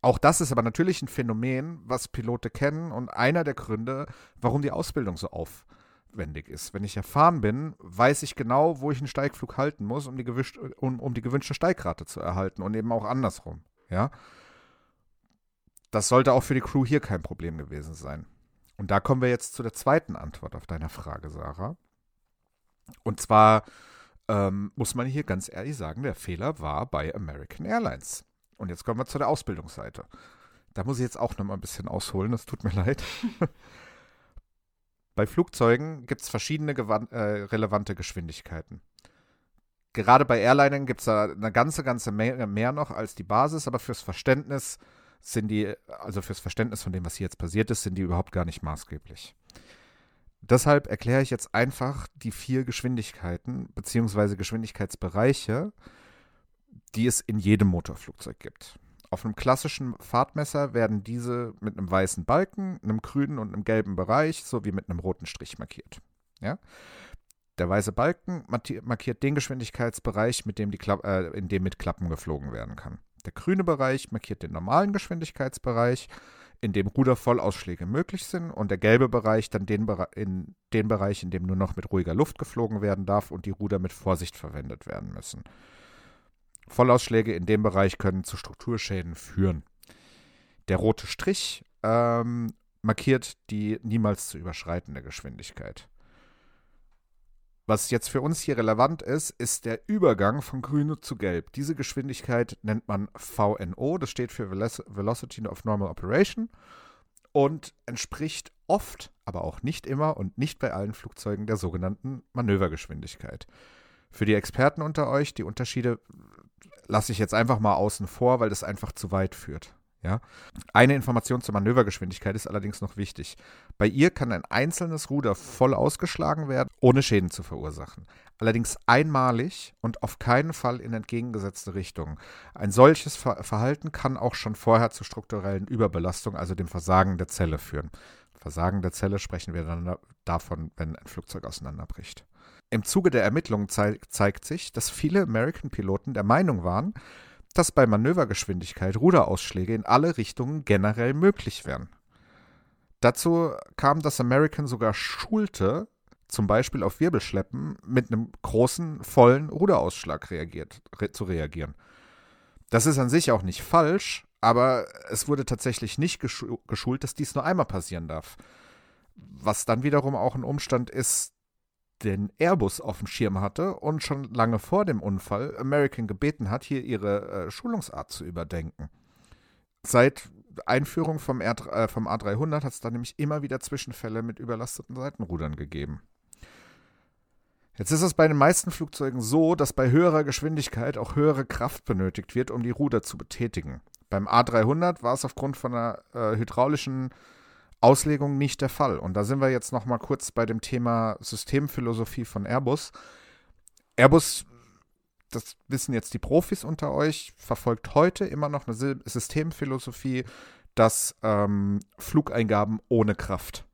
auch das ist aber natürlich ein Phänomen, was Pilote kennen und einer der Gründe, warum die Ausbildung so auf, notwendig ist. Wenn ich erfahren bin, weiß ich genau, wo ich einen Steigflug halten muss, um die, um, um die gewünschte Steigrate zu erhalten und eben auch andersrum. Ja. Das sollte auch für die Crew hier kein Problem gewesen sein. Und da kommen wir jetzt zu der zweiten Antwort auf deine Frage, Sarah. Und zwar ähm, muss man hier ganz ehrlich sagen, der Fehler war bei American Airlines. Und jetzt kommen wir zu der Ausbildungsseite. Da muss ich jetzt auch noch mal ein bisschen ausholen, das tut mir leid. *laughs* Bei Flugzeugen gibt es verschiedene äh, relevante Geschwindigkeiten. Gerade bei Airlinern gibt es da eine ganze, ganze Menge mehr noch als die Basis, aber fürs Verständnis sind die, also fürs Verständnis von dem, was hier jetzt passiert ist, sind die überhaupt gar nicht maßgeblich. Deshalb erkläre ich jetzt einfach die vier Geschwindigkeiten bzw. Geschwindigkeitsbereiche, die es in jedem Motorflugzeug gibt. Auf einem klassischen Fahrtmesser werden diese mit einem weißen Balken, einem grünen und einem gelben Bereich sowie mit einem roten Strich markiert. Ja? Der weiße Balken markiert den Geschwindigkeitsbereich, mit dem die äh, in dem mit Klappen geflogen werden kann. Der grüne Bereich markiert den normalen Geschwindigkeitsbereich, in dem Rudervollausschläge möglich sind und der gelbe Bereich dann den, in den Bereich, in dem nur noch mit ruhiger Luft geflogen werden darf und die Ruder mit Vorsicht verwendet werden müssen. Vollausschläge in dem Bereich können zu Strukturschäden führen. Der rote Strich ähm, markiert die niemals zu überschreitende Geschwindigkeit. Was jetzt für uns hier relevant ist, ist der Übergang von grün zu gelb. Diese Geschwindigkeit nennt man VNO, das steht für Velocity of Normal Operation und entspricht oft, aber auch nicht immer und nicht bei allen Flugzeugen der sogenannten Manövergeschwindigkeit. Für die Experten unter euch, die Unterschiede lasse ich jetzt einfach mal außen vor, weil das einfach zu weit führt. Ja? Eine Information zur Manövergeschwindigkeit ist allerdings noch wichtig. Bei ihr kann ein einzelnes Ruder voll ausgeschlagen werden, ohne Schäden zu verursachen. Allerdings einmalig und auf keinen Fall in entgegengesetzte Richtungen. Ein solches Verhalten kann auch schon vorher zu strukturellen Überbelastung, also dem Versagen der Zelle führen. Versagen der Zelle sprechen wir dann davon, wenn ein Flugzeug auseinanderbricht. Im Zuge der Ermittlungen zeigt sich, dass viele American-Piloten der Meinung waren, dass bei Manövergeschwindigkeit Ruderausschläge in alle Richtungen generell möglich wären. Dazu kam, dass American sogar schulte, zum Beispiel auf Wirbelschleppen mit einem großen, vollen Ruderausschlag reagiert, re zu reagieren. Das ist an sich auch nicht falsch, aber es wurde tatsächlich nicht geschult, dass dies nur einmal passieren darf. Was dann wiederum auch ein Umstand ist, den Airbus auf dem Schirm hatte und schon lange vor dem Unfall American gebeten hat, hier ihre äh, Schulungsart zu überdenken. Seit Einführung vom, R, äh, vom A300 hat es dann nämlich immer wieder Zwischenfälle mit überlasteten Seitenrudern gegeben. Jetzt ist es bei den meisten Flugzeugen so, dass bei höherer Geschwindigkeit auch höhere Kraft benötigt wird, um die Ruder zu betätigen. Beim A300 war es aufgrund von einer äh, hydraulischen Auslegung nicht der Fall. Und da sind wir jetzt noch mal kurz bei dem Thema Systemphilosophie von Airbus. Airbus, das wissen jetzt die Profis unter euch, verfolgt heute immer noch eine Systemphilosophie, dass ähm, Flugeingaben ohne Kraft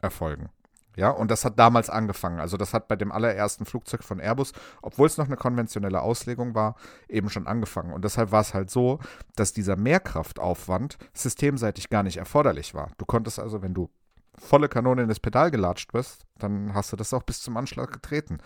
erfolgen. Ja, und das hat damals angefangen. Also das hat bei dem allerersten Flugzeug von Airbus, obwohl es noch eine konventionelle Auslegung war, eben schon angefangen. Und deshalb war es halt so, dass dieser Mehrkraftaufwand systemseitig gar nicht erforderlich war. Du konntest also, wenn du volle Kanone in das Pedal gelatscht bist, dann hast du das auch bis zum Anschlag getreten.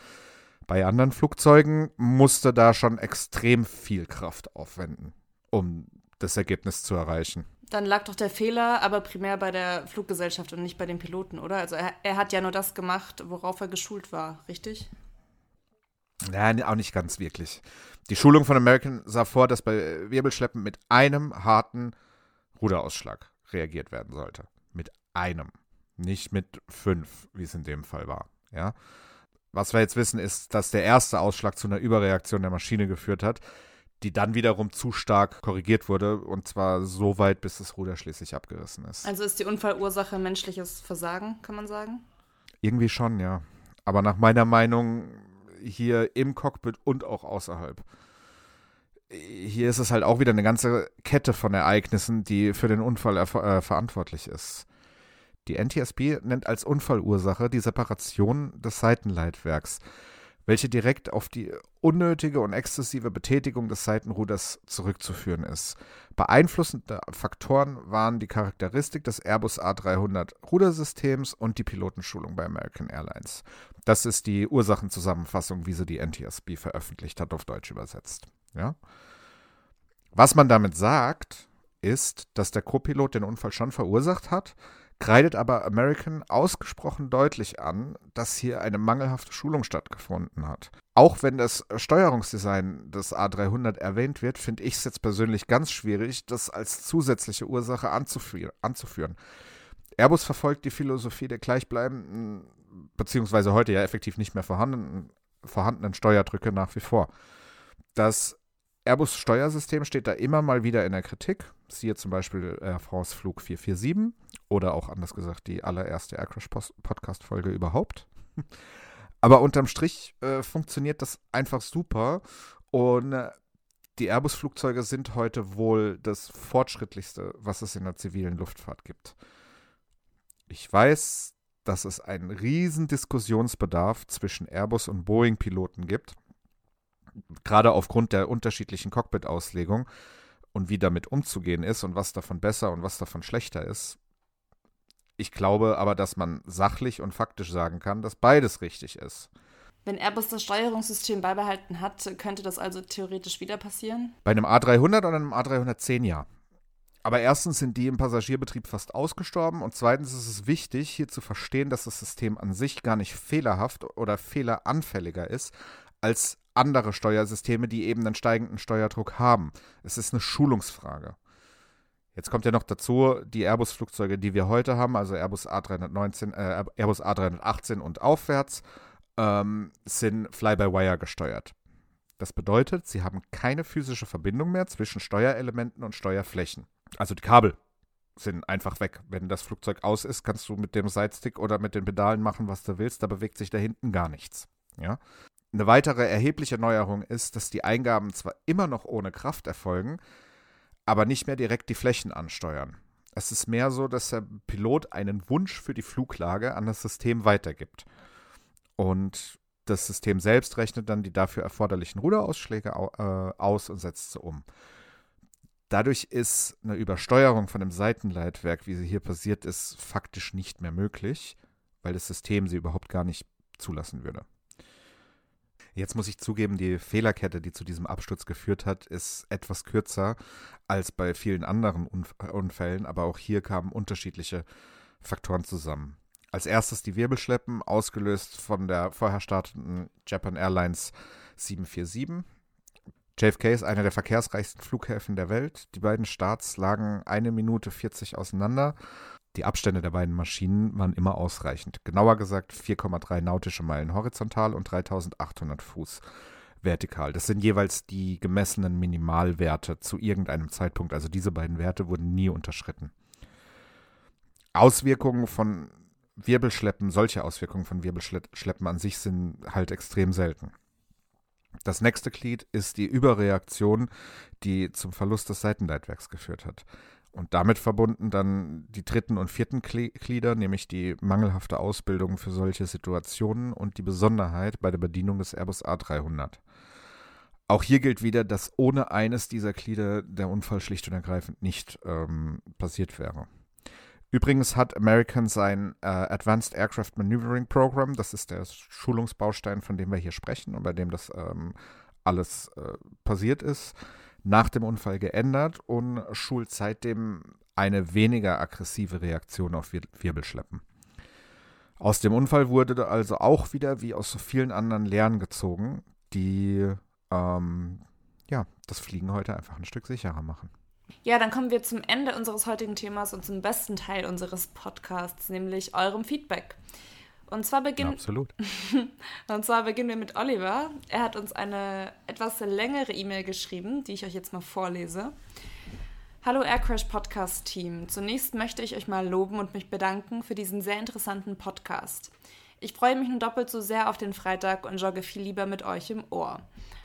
Bei anderen Flugzeugen musste da schon extrem viel Kraft aufwenden, um das Ergebnis zu erreichen. Dann lag doch der Fehler aber primär bei der Fluggesellschaft und nicht bei den Piloten, oder? Also er, er hat ja nur das gemacht, worauf er geschult war, richtig? Ja, auch nicht ganz wirklich. Die Schulung von American sah vor, dass bei Wirbelschleppen mit einem harten Ruderausschlag reagiert werden sollte. Mit einem. Nicht mit fünf, wie es in dem Fall war. Ja. Was wir jetzt wissen, ist, dass der erste Ausschlag zu einer Überreaktion der Maschine geführt hat die dann wiederum zu stark korrigiert wurde und zwar so weit, bis das Ruder schließlich abgerissen ist. Also ist die Unfallursache menschliches Versagen, kann man sagen? Irgendwie schon, ja. Aber nach meiner Meinung hier im Cockpit und auch außerhalb. Hier ist es halt auch wieder eine ganze Kette von Ereignissen, die für den Unfall äh, verantwortlich ist. Die NTSB nennt als Unfallursache die Separation des Seitenleitwerks welche direkt auf die unnötige und exzessive Betätigung des Seitenruders zurückzuführen ist. Beeinflussende Faktoren waren die Charakteristik des Airbus A300 Rudersystems und die Pilotenschulung bei American Airlines. Das ist die Ursachenzusammenfassung, wie sie die NTSB veröffentlicht hat, auf Deutsch übersetzt. Ja? Was man damit sagt, ist, dass der Co-Pilot den Unfall schon verursacht hat, kreidet aber American ausgesprochen deutlich an, dass hier eine mangelhafte Schulung stattgefunden hat. Auch wenn das Steuerungsdesign des A300 erwähnt wird, finde ich es jetzt persönlich ganz schwierig, das als zusätzliche Ursache anzuführen. Airbus verfolgt die Philosophie der gleichbleibenden, beziehungsweise heute ja effektiv nicht mehr vorhandenen, vorhandenen Steuerdrücke nach wie vor. Das Airbus Steuersystem steht da immer mal wieder in der Kritik. Siehe zum Beispiel Air France Flug 447 oder auch anders gesagt die allererste Aircrash Podcast Folge überhaupt. *laughs* Aber unterm Strich äh, funktioniert das einfach super und äh, die Airbus-Flugzeuge sind heute wohl das fortschrittlichste, was es in der zivilen Luftfahrt gibt. Ich weiß, dass es einen riesen Diskussionsbedarf zwischen Airbus und Boeing-Piloten gibt gerade aufgrund der unterschiedlichen Cockpit-Auslegung. und wie damit umzugehen ist und was davon besser und was davon schlechter ist. Ich glaube aber, dass man sachlich und faktisch sagen kann, dass beides richtig ist. Wenn Airbus das Steuerungssystem beibehalten hat, könnte das also theoretisch wieder passieren? Bei einem A300 oder einem A310 ja. Aber erstens sind die im Passagierbetrieb fast ausgestorben und zweitens ist es wichtig, hier zu verstehen, dass das System an sich gar nicht fehlerhaft oder fehleranfälliger ist als andere Steuersysteme, die eben einen steigenden Steuerdruck haben. Es ist eine Schulungsfrage. Jetzt kommt ja noch dazu, die Airbus-Flugzeuge, die wir heute haben, also Airbus A319, äh, Airbus A318 und aufwärts, ähm, sind Fly-by-Wire gesteuert. Das bedeutet, sie haben keine physische Verbindung mehr zwischen Steuerelementen und Steuerflächen. Also die Kabel sind einfach weg. Wenn das Flugzeug aus ist, kannst du mit dem Sidestick oder mit den Pedalen machen, was du willst. Da bewegt sich da hinten gar nichts. Ja? Eine weitere erhebliche Neuerung ist, dass die Eingaben zwar immer noch ohne Kraft erfolgen, aber nicht mehr direkt die Flächen ansteuern. Es ist mehr so, dass der Pilot einen Wunsch für die Fluglage an das System weitergibt. Und das System selbst rechnet dann die dafür erforderlichen Ruderausschläge äh, aus und setzt sie um. Dadurch ist eine Übersteuerung von dem Seitenleitwerk, wie sie hier passiert ist, faktisch nicht mehr möglich, weil das System sie überhaupt gar nicht zulassen würde. Jetzt muss ich zugeben, die Fehlerkette, die zu diesem Absturz geführt hat, ist etwas kürzer als bei vielen anderen Unfällen, aber auch hier kamen unterschiedliche Faktoren zusammen. Als erstes die Wirbelschleppen, ausgelöst von der vorher startenden Japan Airlines 747. JFK ist einer der verkehrsreichsten Flughäfen der Welt. Die beiden Starts lagen eine Minute 40 auseinander. Die Abstände der beiden Maschinen waren immer ausreichend. Genauer gesagt 4,3 nautische Meilen horizontal und 3800 Fuß vertikal. Das sind jeweils die gemessenen Minimalwerte zu irgendeinem Zeitpunkt. Also diese beiden Werte wurden nie unterschritten. Auswirkungen von Wirbelschleppen, solche Auswirkungen von Wirbelschleppen an sich sind halt extrem selten. Das nächste Glied ist die Überreaktion, die zum Verlust des Seitenleitwerks geführt hat. Und damit verbunden dann die dritten und vierten Glieder, nämlich die mangelhafte Ausbildung für solche Situationen und die Besonderheit bei der Bedienung des Airbus A300. Auch hier gilt wieder, dass ohne eines dieser Glieder der Unfall schlicht und ergreifend nicht ähm, passiert wäre. Übrigens hat American sein äh, Advanced Aircraft Maneuvering Program, das ist der Schulungsbaustein, von dem wir hier sprechen und bei dem das ähm, alles äh, passiert ist, nach dem Unfall geändert und schult seitdem eine weniger aggressive Reaktion auf Wir Wirbelschleppen. Aus dem Unfall wurde also auch wieder, wie aus so vielen anderen Lehren gezogen, die ähm, ja, das Fliegen heute einfach ein Stück sicherer machen. Ja, dann kommen wir zum Ende unseres heutigen Themas und zum besten Teil unseres Podcasts, nämlich eurem Feedback. Und zwar beginnen, Absolut. *laughs* und zwar beginnen wir mit Oliver. Er hat uns eine etwas längere E-Mail geschrieben, die ich euch jetzt mal vorlese. Hallo Aircrash Podcast Team. Zunächst möchte ich euch mal loben und mich bedanken für diesen sehr interessanten Podcast. Ich freue mich nun doppelt so sehr auf den Freitag und jogge viel lieber mit euch im Ohr.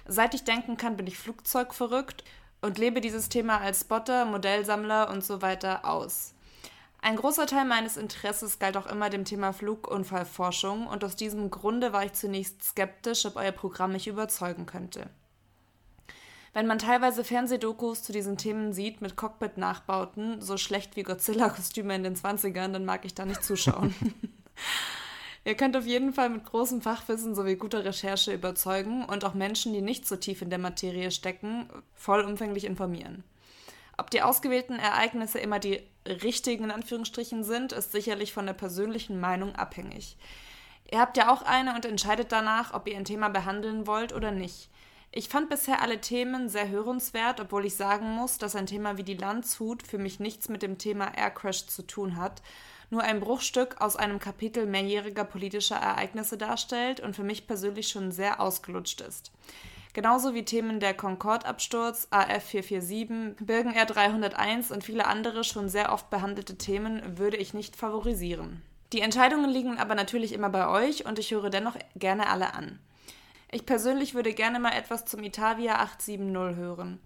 Seit ich denken kann, bin ich Flugzeug verrückt und lebe dieses Thema als Spotter, Modellsammler und so weiter aus. Ein großer Teil meines Interesses galt auch immer dem Thema Flugunfallforschung und aus diesem Grunde war ich zunächst skeptisch, ob euer Programm mich überzeugen könnte. Wenn man teilweise Fernsehdokus zu diesen Themen sieht mit Cockpit-Nachbauten, so schlecht wie Godzilla-Kostüme in den 20ern, dann mag ich da nicht zuschauen. *laughs* *laughs* Ihr könnt auf jeden Fall mit großem Fachwissen sowie guter Recherche überzeugen und auch Menschen, die nicht so tief in der Materie stecken, vollumfänglich informieren. Ob die ausgewählten Ereignisse immer die richtigen in Anführungsstrichen sind, ist sicherlich von der persönlichen Meinung abhängig. Ihr habt ja auch eine und entscheidet danach, ob ihr ein Thema behandeln wollt oder nicht. Ich fand bisher alle Themen sehr hörenswert, obwohl ich sagen muss, dass ein Thema wie die Landshut für mich nichts mit dem Thema Aircrash zu tun hat nur ein Bruchstück aus einem Kapitel mehrjähriger politischer Ereignisse darstellt und für mich persönlich schon sehr ausgelutscht ist. Genauso wie Themen der Concorde-Absturz, AF447, Birgen R301 und viele andere schon sehr oft behandelte Themen würde ich nicht favorisieren. Die Entscheidungen liegen aber natürlich immer bei euch und ich höre dennoch gerne alle an. Ich persönlich würde gerne mal etwas zum Itavia 870 hören.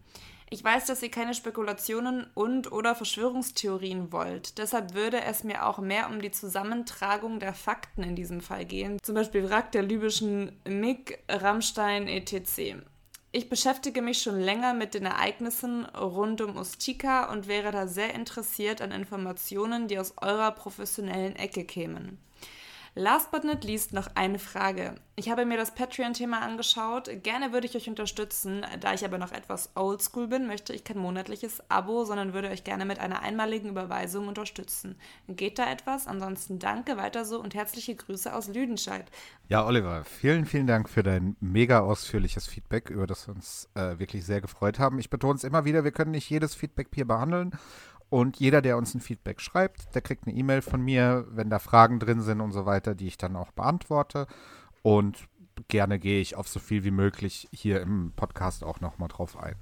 Ich weiß, dass ihr keine Spekulationen und oder Verschwörungstheorien wollt. Deshalb würde es mir auch mehr um die Zusammentragung der Fakten in diesem Fall gehen. Zum Beispiel Wrack der libyschen MiG, Rammstein etc. Ich beschäftige mich schon länger mit den Ereignissen rund um Ustika und wäre da sehr interessiert an Informationen, die aus eurer professionellen Ecke kämen. Last but not least noch eine Frage. Ich habe mir das Patreon-Thema angeschaut. Gerne würde ich euch unterstützen. Da ich aber noch etwas oldschool bin, möchte ich kein monatliches Abo, sondern würde euch gerne mit einer einmaligen Überweisung unterstützen. Geht da etwas? Ansonsten danke, weiter so und herzliche Grüße aus Lüdenscheid. Ja, Oliver, vielen, vielen Dank für dein mega ausführliches Feedback, über das wir uns äh, wirklich sehr gefreut haben. Ich betone es immer wieder, wir können nicht jedes Feedback hier behandeln. Und jeder, der uns ein Feedback schreibt, der kriegt eine E-Mail von mir, wenn da Fragen drin sind und so weiter, die ich dann auch beantworte. Und gerne gehe ich auf so viel wie möglich hier im Podcast auch nochmal drauf ein.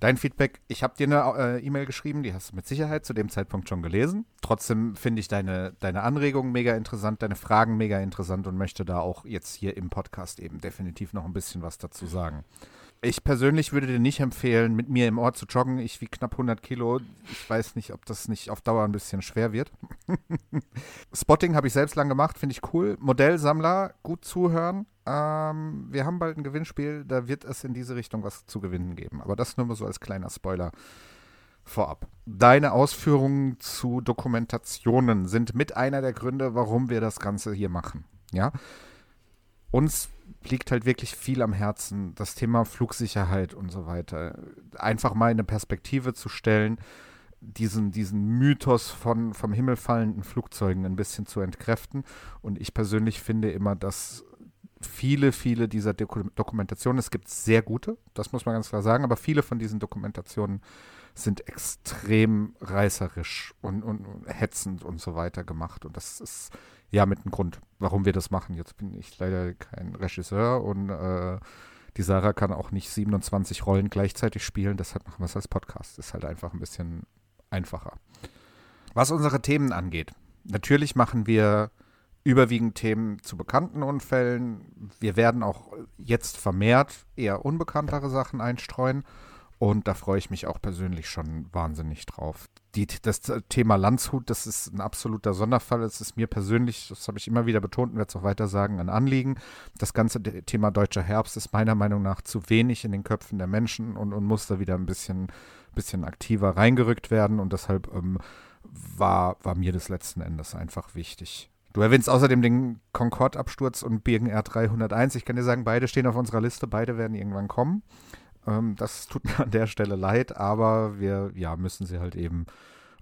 Dein Feedback, ich habe dir eine äh, E-Mail geschrieben, die hast du mit Sicherheit zu dem Zeitpunkt schon gelesen. Trotzdem finde ich deine, deine Anregungen mega interessant, deine Fragen mega interessant und möchte da auch jetzt hier im Podcast eben definitiv noch ein bisschen was dazu sagen. Ich persönlich würde dir nicht empfehlen, mit mir im Ort zu joggen. Ich wie knapp 100 Kilo. Ich weiß nicht, ob das nicht auf Dauer ein bisschen schwer wird. *laughs* Spotting habe ich selbst lang gemacht, finde ich cool. Modellsammler, gut zuhören. Ähm, wir haben bald ein Gewinnspiel, da wird es in diese Richtung was zu gewinnen geben. Aber das nur mal so als kleiner Spoiler vorab. Deine Ausführungen zu Dokumentationen sind mit einer der Gründe, warum wir das Ganze hier machen. Ja. Uns liegt halt wirklich viel am Herzen, das Thema Flugsicherheit und so weiter. Einfach mal in eine Perspektive zu stellen, diesen, diesen Mythos von vom Himmel fallenden Flugzeugen ein bisschen zu entkräften. Und ich persönlich finde immer, dass viele, viele dieser Dokumentationen, es gibt sehr gute, das muss man ganz klar sagen, aber viele von diesen Dokumentationen sind extrem reißerisch und, und, und hetzend und so weiter gemacht. Und das ist ja mit einem Grund, warum wir das machen. Jetzt bin ich leider kein Regisseur und äh, die Sarah kann auch nicht 27 Rollen gleichzeitig spielen, deshalb machen wir es als Podcast. Ist halt einfach ein bisschen einfacher. Was unsere Themen angeht, natürlich machen wir überwiegend Themen zu bekannten Unfällen. Wir werden auch jetzt vermehrt eher unbekanntere Sachen einstreuen. Und da freue ich mich auch persönlich schon wahnsinnig drauf. Die, das Thema Landshut, das ist ein absoluter Sonderfall. Es ist mir persönlich, das habe ich immer wieder betont und werde es auch weiter sagen, ein Anliegen. Das ganze Thema deutscher Herbst ist meiner Meinung nach zu wenig in den Köpfen der Menschen und, und muss da wieder ein bisschen, bisschen aktiver reingerückt werden. Und deshalb ähm, war, war mir das letzten Endes einfach wichtig. Du erwähnst außerdem den Concorde-Absturz und BNR 301. Ich kann dir sagen, beide stehen auf unserer Liste, beide werden irgendwann kommen. Ähm, das tut mir *laughs* an der Stelle leid, aber wir ja, müssen sie halt eben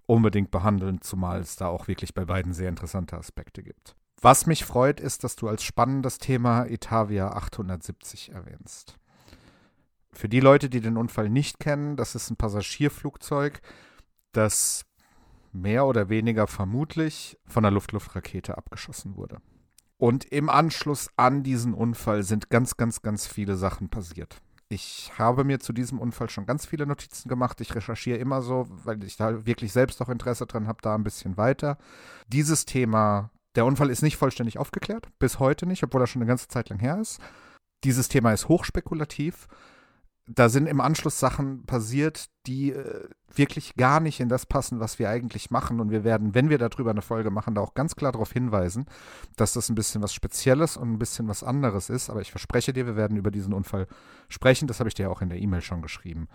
unbedingt behandeln, zumal es da auch wirklich bei beiden sehr interessante Aspekte gibt. Was mich freut, ist, dass du als spannendes Thema Itavia 870 erwähnst. Für die Leute, die den Unfall nicht kennen, das ist ein Passagierflugzeug, das mehr oder weniger vermutlich von einer Luft-Luft-Rakete abgeschossen wurde. Und im Anschluss an diesen Unfall sind ganz, ganz, ganz viele Sachen passiert. Ich habe mir zu diesem Unfall schon ganz viele Notizen gemacht. Ich recherchiere immer so, weil ich da wirklich selbst auch Interesse dran habe, da ein bisschen weiter. Dieses Thema, der Unfall ist nicht vollständig aufgeklärt, bis heute nicht, obwohl er schon eine ganze Zeit lang her ist. Dieses Thema ist hochspekulativ da sind im Anschluss Sachen passiert, die äh, wirklich gar nicht in das passen, was wir eigentlich machen. Und wir werden, wenn wir darüber eine Folge machen, da auch ganz klar darauf hinweisen, dass das ein bisschen was Spezielles und ein bisschen was anderes ist. Aber ich verspreche dir, wir werden über diesen Unfall sprechen. Das habe ich dir auch in der E-Mail schon geschrieben.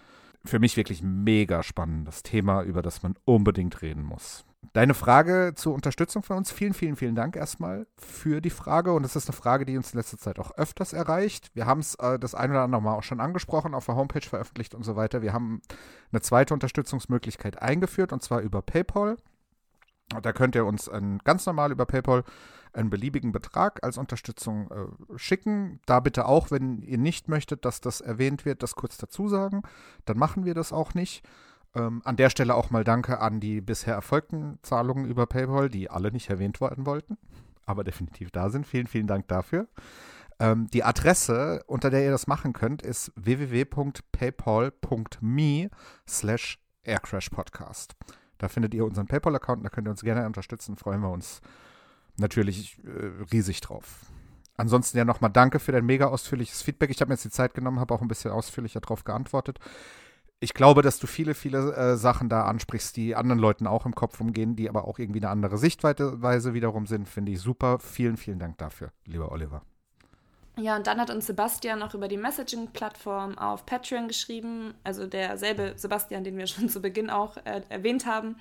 Für mich wirklich mega spannendes Thema, über das man unbedingt reden muss. Deine Frage zur Unterstützung von uns. Vielen, vielen, vielen Dank erstmal für die Frage. Und es ist eine Frage, die uns in letzter Zeit auch öfters erreicht. Wir haben es äh, das ein oder andere Mal auch schon angesprochen, auf der Homepage veröffentlicht und so weiter. Wir haben eine zweite Unterstützungsmöglichkeit eingeführt und zwar über PayPal. Da könnt ihr uns ein, ganz normal über PayPal einen beliebigen Betrag als Unterstützung äh, schicken. Da bitte auch, wenn ihr nicht möchtet, dass das erwähnt wird, das kurz dazu sagen. Dann machen wir das auch nicht. Ähm, an der Stelle auch mal Danke an die bisher erfolgten Zahlungen über PayPal, die alle nicht erwähnt werden wollten, aber definitiv da sind. Vielen, vielen Dank dafür. Ähm, die Adresse, unter der ihr das machen könnt, ist www.paypal.me slash aircrashpodcast. Da findet ihr unseren PayPal-Account, da könnt ihr uns gerne unterstützen, freuen wir uns natürlich äh, riesig drauf. Ansonsten ja nochmal danke für dein mega ausführliches Feedback. Ich habe mir jetzt die Zeit genommen, habe auch ein bisschen ausführlicher darauf geantwortet ich glaube, dass du viele, viele äh, Sachen da ansprichst, die anderen Leuten auch im Kopf umgehen, die aber auch irgendwie eine andere Sichtweise wiederum sind. Finde ich super. Vielen, vielen Dank dafür, lieber Oliver. Ja, und dann hat uns Sebastian auch über die Messaging-Plattform auf Patreon geschrieben, also derselbe Sebastian, den wir *laughs* schon zu Beginn auch äh, erwähnt haben.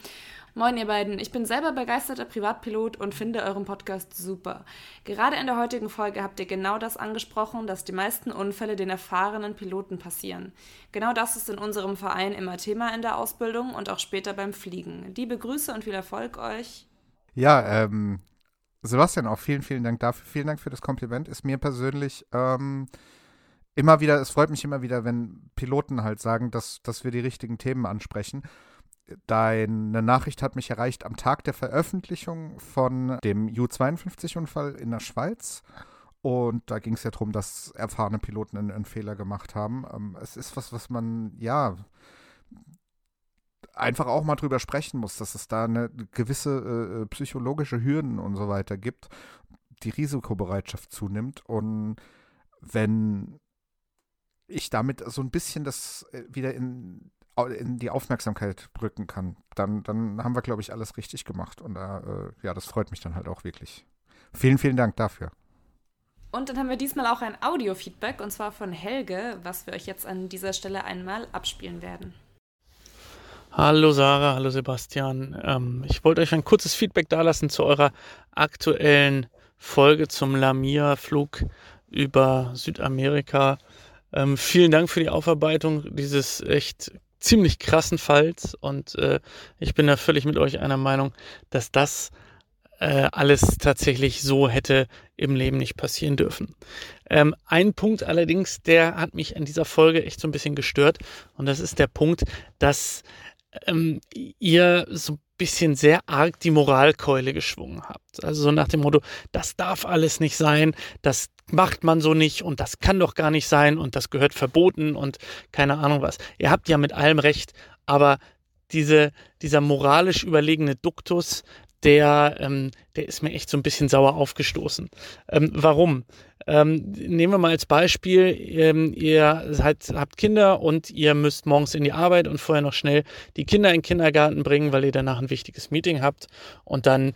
Moin, ihr beiden. Ich bin selber begeisterter Privatpilot und finde euren Podcast super. Gerade in der heutigen Folge habt ihr genau das angesprochen, dass die meisten Unfälle den erfahrenen Piloten passieren. Genau das ist in unserem Verein immer Thema in der Ausbildung und auch später beim Fliegen. Liebe Grüße und viel Erfolg euch. Ja, ähm, Sebastian, auch vielen, vielen Dank dafür. Vielen Dank für das Kompliment. Ist mir persönlich ähm, immer wieder, es freut mich immer wieder, wenn Piloten halt sagen, dass, dass wir die richtigen Themen ansprechen. Deine Nachricht hat mich erreicht am Tag der Veröffentlichung von dem U-52-Unfall in der Schweiz. Und da ging es ja darum, dass erfahrene Piloten einen, einen Fehler gemacht haben. Ähm, es ist was, was man, ja, einfach auch mal drüber sprechen muss, dass es da eine gewisse äh, psychologische Hürden und so weiter gibt, die Risikobereitschaft zunimmt und wenn ich damit so ein bisschen das äh, wieder in, in die Aufmerksamkeit drücken kann, dann, dann haben wir, glaube ich, alles richtig gemacht. Und äh, ja, das freut mich dann halt auch wirklich. Vielen, vielen Dank dafür. Und dann haben wir diesmal auch ein Audio-Feedback und zwar von Helge, was wir euch jetzt an dieser Stelle einmal abspielen werden. Hallo Sarah, hallo Sebastian. Ähm, ich wollte euch ein kurzes Feedback dalassen zu eurer aktuellen Folge zum Lamia-Flug über Südamerika. Ähm, vielen Dank für die Aufarbeitung dieses echt ziemlich krassen Falls und äh, ich bin da völlig mit euch einer Meinung, dass das äh, alles tatsächlich so hätte im Leben nicht passieren dürfen. Ähm, ein Punkt allerdings, der hat mich in dieser Folge echt so ein bisschen gestört und das ist der Punkt, dass ähm, ihr so ein bisschen sehr arg die Moralkeule geschwungen habt. Also so nach dem Motto, das darf alles nicht sein, das macht man so nicht und das kann doch gar nicht sein und das gehört verboten und keine Ahnung was. Ihr habt ja mit allem recht, aber diese, dieser moralisch überlegene Duktus, der, ähm, der ist mir echt so ein bisschen sauer aufgestoßen. Ähm, warum? Ähm, nehmen wir mal als Beispiel, ähm, ihr seid, habt Kinder und ihr müsst morgens in die Arbeit und vorher noch schnell die Kinder in den Kindergarten bringen, weil ihr danach ein wichtiges Meeting habt und dann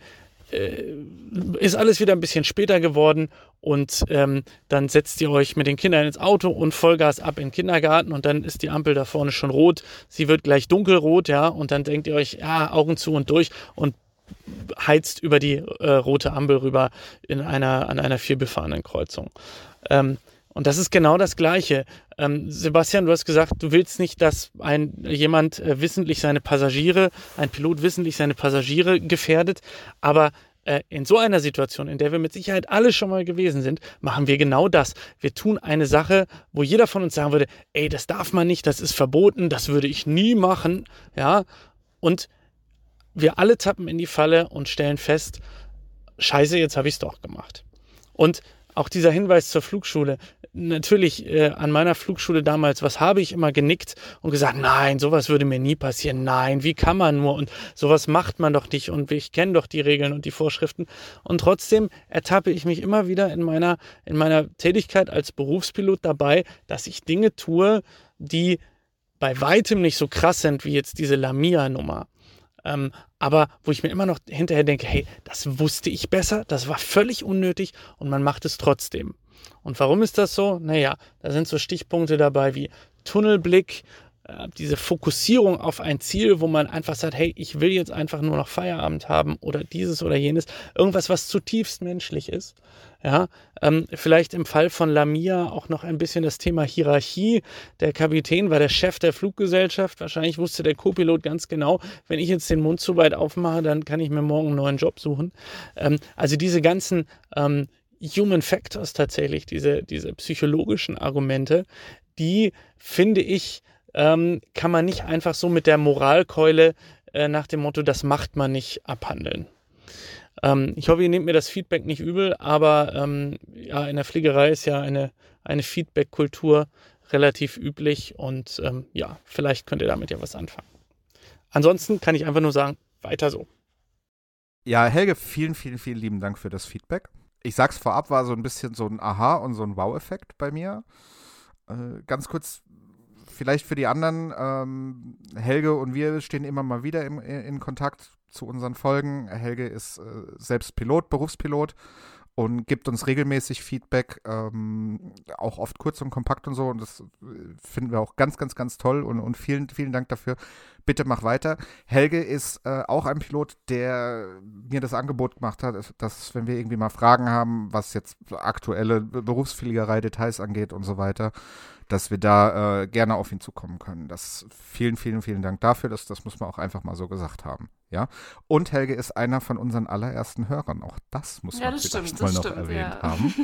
äh, ist alles wieder ein bisschen später geworden und ähm, dann setzt ihr euch mit den Kindern ins Auto und Vollgas ab in den Kindergarten und dann ist die Ampel da vorne schon rot, sie wird gleich dunkelrot, ja, und dann denkt ihr euch, ja, Augen zu und durch und heizt über die äh, rote Ampel rüber in einer, an einer vielbefahrenen Kreuzung. Ähm, und das ist genau das Gleiche. Ähm, Sebastian, du hast gesagt, du willst nicht, dass ein jemand äh, wissentlich seine Passagiere, ein Pilot wissentlich seine Passagiere gefährdet, aber äh, in so einer Situation, in der wir mit Sicherheit alle schon mal gewesen sind, machen wir genau das. Wir tun eine Sache, wo jeder von uns sagen würde, ey, das darf man nicht, das ist verboten, das würde ich nie machen, ja. Und wir alle tappen in die Falle und stellen fest, scheiße, jetzt habe ich es doch gemacht. Und auch dieser Hinweis zur Flugschule. Natürlich äh, an meiner Flugschule damals, was habe ich immer genickt und gesagt, nein, sowas würde mir nie passieren. Nein, wie kann man nur? Und sowas macht man doch nicht. Und ich kenne doch die Regeln und die Vorschriften. Und trotzdem ertappe ich mich immer wieder in meiner, in meiner Tätigkeit als Berufspilot dabei, dass ich Dinge tue, die bei weitem nicht so krass sind wie jetzt diese Lamia-Nummer. Ähm, aber wo ich mir immer noch hinterher denke, hey, das wusste ich besser, das war völlig unnötig und man macht es trotzdem. Und warum ist das so? Naja, da sind so Stichpunkte dabei wie Tunnelblick, äh, diese Fokussierung auf ein Ziel, wo man einfach sagt, hey, ich will jetzt einfach nur noch Feierabend haben oder dieses oder jenes, irgendwas, was zutiefst menschlich ist. Ja, ähm, vielleicht im Fall von Lamia auch noch ein bisschen das Thema Hierarchie. Der Kapitän war der Chef der Fluggesellschaft. Wahrscheinlich wusste der Co-Pilot ganz genau, wenn ich jetzt den Mund zu weit aufmache, dann kann ich mir morgen einen neuen Job suchen. Ähm, also diese ganzen ähm, Human Factors tatsächlich, diese, diese psychologischen Argumente, die finde ich, ähm, kann man nicht einfach so mit der Moralkeule äh, nach dem Motto, das macht man nicht, abhandeln. Ähm, ich hoffe, ihr nehmt mir das Feedback nicht übel, aber ähm, ja, in der Fliegerei ist ja eine, eine Feedback-Kultur relativ üblich und ähm, ja, vielleicht könnt ihr damit ja was anfangen. Ansonsten kann ich einfach nur sagen, weiter so. Ja, Helge, vielen, vielen, vielen lieben Dank für das Feedback. Ich sag's vorab, war so ein bisschen so ein Aha- und so ein Wow-Effekt bei mir. Äh, ganz kurz, vielleicht für die anderen, ähm, Helge und wir stehen immer mal wieder im, in Kontakt zu unseren Folgen. Helge ist äh, selbst Pilot, Berufspilot und gibt uns regelmäßig Feedback, ähm, auch oft kurz und kompakt und so. Und das äh, finden wir auch ganz, ganz, ganz toll und, und vielen, vielen Dank dafür. Bitte mach weiter. Helge ist äh, auch ein Pilot, der mir das Angebot gemacht hat, dass, wenn wir irgendwie mal Fragen haben, was jetzt aktuelle Berufsfliegerei-Details angeht und so weiter, dass wir da äh, gerne auf ihn zukommen können. Das vielen, vielen, vielen Dank dafür. Das, das muss man auch einfach mal so gesagt haben. Ja. Und Helge ist einer von unseren allerersten Hörern. Auch das muss ja, man das vielleicht stimmt, mal noch stimmt, erwähnt ja. *laughs* haben.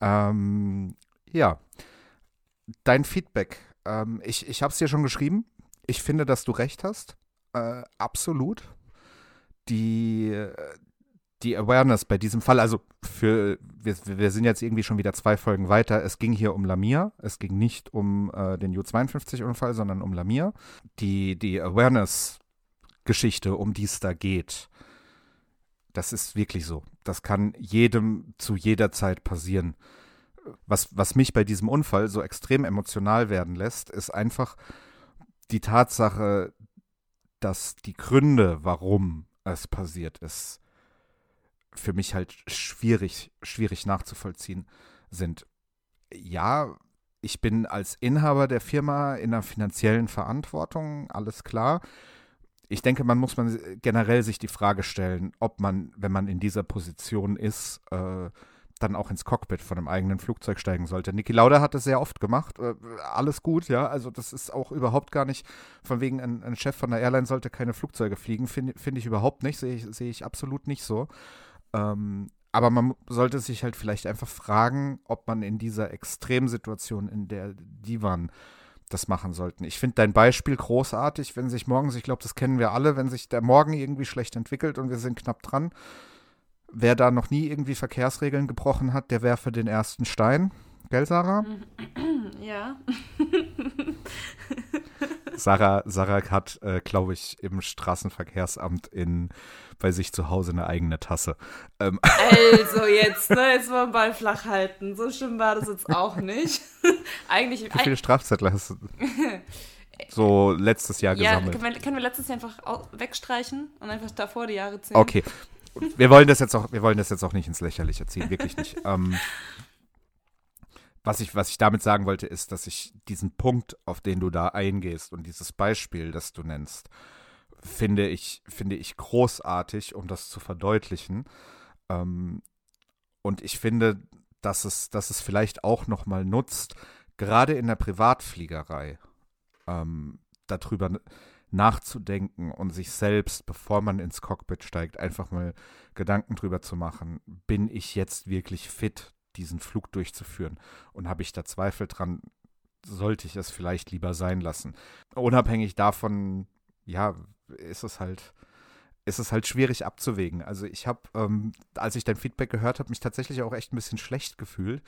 ähm, ja. Dein Feedback. Ähm, ich ich habe es dir schon geschrieben. Ich finde, dass du recht hast. Äh, absolut. Die, die Awareness bei diesem Fall, also für, wir, wir sind jetzt irgendwie schon wieder zwei Folgen weiter. Es ging hier um Lamia. Es ging nicht um äh, den U-52-Unfall, sondern um Lamia. Die, die Awareness-Geschichte, um die es da geht, das ist wirklich so. Das kann jedem zu jeder Zeit passieren. Was, was mich bei diesem Unfall so extrem emotional werden lässt, ist einfach die Tatsache, dass die Gründe, warum es passiert ist, für mich halt schwierig, schwierig nachzuvollziehen sind. Ja, ich bin als Inhaber der Firma in einer finanziellen Verantwortung, alles klar. Ich denke, man muss man generell sich die Frage stellen, ob man, wenn man in dieser Position ist, äh, dann auch ins Cockpit von einem eigenen Flugzeug steigen sollte. Niki Lauda hat das sehr oft gemacht. Äh, alles gut, ja. Also das ist auch überhaupt gar nicht, von wegen ein, ein Chef von der Airline sollte keine Flugzeuge fliegen, finde find ich überhaupt nicht, sehe ich, seh ich absolut nicht so. Ähm, aber man sollte sich halt vielleicht einfach fragen, ob man in dieser Extremsituation, in der die waren, das machen sollten. Ich finde dein Beispiel großartig, wenn sich morgens, ich glaube, das kennen wir alle, wenn sich der Morgen irgendwie schlecht entwickelt und wir sind knapp dran. Wer da noch nie irgendwie Verkehrsregeln gebrochen hat, der werfe den ersten Stein. Gell, Sarah? *clears throat* Ja. *laughs* Sarah, Sarah hat, äh, glaube ich, im Straßenverkehrsamt in, bei sich zu Hause eine eigene Tasse. Ähm. Also jetzt, ne, *laughs* jetzt mal den Ball flach halten. So schlimm war das jetzt auch nicht. *laughs* Eigentlich. Wie viele Strafzettel hast du so letztes Jahr ja, gesammelt? Können wir, können wir letztes Jahr einfach wegstreichen und einfach davor die Jahre zählen? Okay. Wir wollen das jetzt auch, wir wollen das jetzt auch nicht ins Lächerliche ziehen, wirklich nicht. *laughs* ähm, was ich, was ich damit sagen wollte, ist, dass ich diesen Punkt, auf den du da eingehst und dieses Beispiel, das du nennst, finde ich, finde ich großartig, um das zu verdeutlichen. Ähm, und ich finde, dass es, dass es vielleicht auch nochmal nutzt, gerade in der Privatfliegerei, ähm, darüber nachzudenken und sich selbst, bevor man ins Cockpit steigt, einfach mal Gedanken drüber zu machen, bin ich jetzt wirklich fit, diesen Flug durchzuführen? Und habe ich da Zweifel dran, sollte ich es vielleicht lieber sein lassen? Unabhängig davon, ja, ist es halt ist es halt schwierig abzuwägen. Also ich habe, ähm, als ich dein Feedback gehört habe, mich tatsächlich auch echt ein bisschen schlecht gefühlt,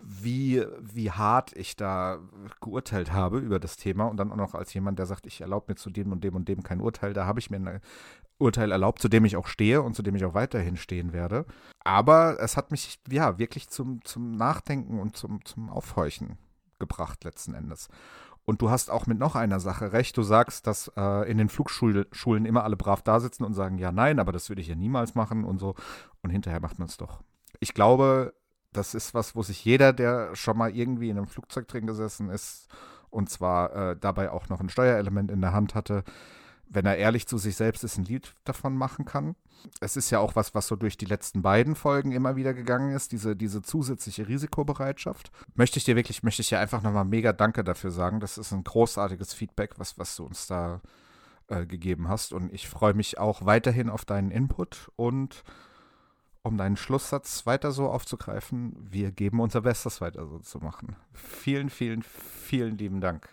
wie, wie hart ich da geurteilt habe über das Thema und dann auch noch als jemand, der sagt, ich erlaube mir zu dem und dem und dem kein Urteil, da habe ich mir ein Urteil erlaubt, zu dem ich auch stehe und zu dem ich auch weiterhin stehen werde. Aber es hat mich ja wirklich zum, zum Nachdenken und zum, zum Aufhorchen gebracht letzten Endes. Und du hast auch mit noch einer Sache recht. Du sagst, dass äh, in den Flugschulen immer alle brav da sitzen und sagen, ja, nein, aber das würde ich ja niemals machen und so. Und hinterher macht man es doch. Ich glaube, das ist was, wo sich jeder, der schon mal irgendwie in einem Flugzeug drin gesessen ist und zwar äh, dabei auch noch ein Steuerelement in der Hand hatte, wenn er ehrlich zu sich selbst ist, ein Lied davon machen kann. Es ist ja auch was, was so durch die letzten beiden Folgen immer wieder gegangen ist, diese, diese zusätzliche Risikobereitschaft. Möchte ich dir wirklich, möchte ich dir einfach nochmal mega Danke dafür sagen. Das ist ein großartiges Feedback, was, was du uns da äh, gegeben hast. Und ich freue mich auch weiterhin auf deinen Input und um deinen Schlusssatz weiter so aufzugreifen, wir geben unser Bestes weiter so zu machen. Vielen, vielen, vielen lieben Dank.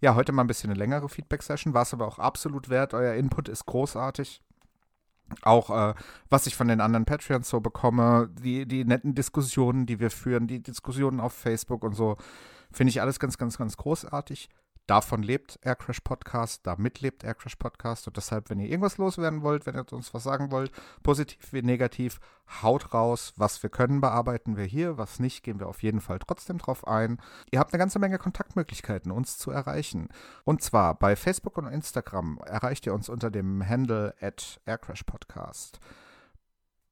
Ja, heute mal ein bisschen eine längere Feedback-Session, war es aber auch absolut wert. Euer Input ist großartig. Auch äh, was ich von den anderen Patreons so bekomme, die, die netten Diskussionen, die wir führen, die Diskussionen auf Facebook und so, finde ich alles ganz, ganz, ganz großartig. Davon lebt Aircrash Podcast, damit lebt Aircrash Podcast. Und deshalb, wenn ihr irgendwas loswerden wollt, wenn ihr uns was sagen wollt, positiv wie negativ, haut raus. Was wir können, bearbeiten wir hier. Was nicht, gehen wir auf jeden Fall trotzdem drauf ein. Ihr habt eine ganze Menge Kontaktmöglichkeiten, uns zu erreichen. Und zwar bei Facebook und Instagram erreicht ihr uns unter dem Handle at Aircrash Podcast.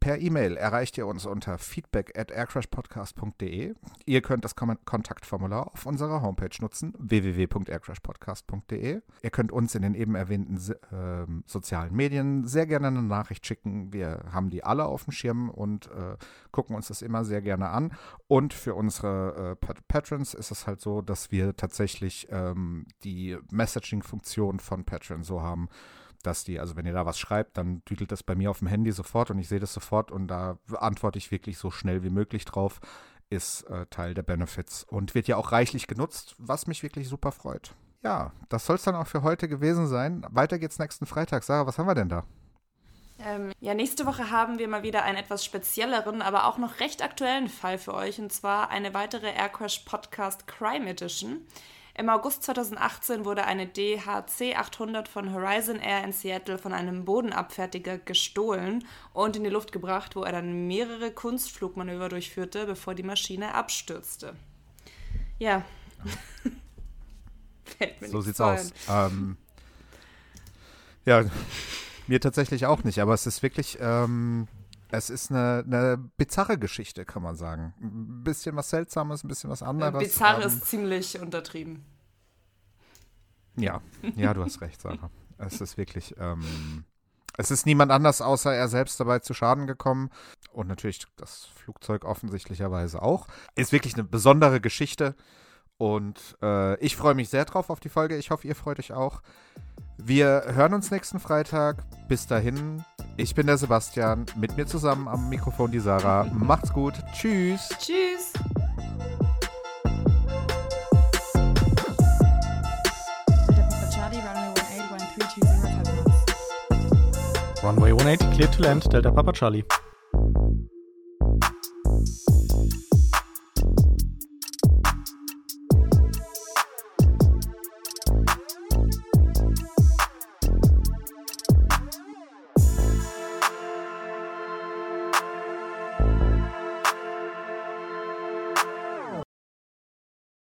Per E-Mail erreicht ihr uns unter feedback at aircrashpodcast.de. Ihr könnt das Kontaktformular auf unserer Homepage nutzen, www.aircrashpodcast.de. Ihr könnt uns in den eben erwähnten äh, sozialen Medien sehr gerne eine Nachricht schicken. Wir haben die alle auf dem Schirm und äh, gucken uns das immer sehr gerne an. Und für unsere äh, Patrons ist es halt so, dass wir tatsächlich ähm, die Messaging-Funktion von Patreon so haben, dass die, also wenn ihr da was schreibt, dann düdelt das bei mir auf dem Handy sofort und ich sehe das sofort und da antworte ich wirklich so schnell wie möglich drauf. Ist äh, Teil der Benefits und wird ja auch reichlich genutzt, was mich wirklich super freut. Ja, das soll es dann auch für heute gewesen sein. Weiter geht's nächsten Freitag. Sarah, was haben wir denn da? Ähm, ja, nächste Woche haben wir mal wieder einen etwas spezielleren, aber auch noch recht aktuellen Fall für euch und zwar eine weitere Aircrash Podcast Crime Edition. Im August 2018 wurde eine DHC 800 von Horizon Air in Seattle von einem Bodenabfertiger gestohlen und in die Luft gebracht, wo er dann mehrere Kunstflugmanöver durchführte, bevor die Maschine abstürzte. Ja. *laughs* so sieht's aus. Ähm, ja, mir tatsächlich auch nicht, aber es ist wirklich. Ähm es ist eine, eine, bizarre Geschichte, kann man sagen. Ein bisschen was Seltsames, ein bisschen was anderes. Bizarre ähm, ist ziemlich untertrieben. Ja, ja, du hast recht, Sarah. Es ist wirklich, ähm, es ist niemand anders außer er selbst dabei zu Schaden gekommen. Und natürlich das Flugzeug offensichtlicherweise auch. Ist wirklich eine besondere Geschichte. Und äh, ich freue mich sehr drauf auf die Folge. Ich hoffe, ihr freut euch auch. Wir hören uns nächsten Freitag. Bis dahin, ich bin der Sebastian. Mit mir zusammen am Mikrofon die Sarah. Macht's gut. Tschüss. Tschüss. Runway 180 clear to land, Delta Papa Charlie.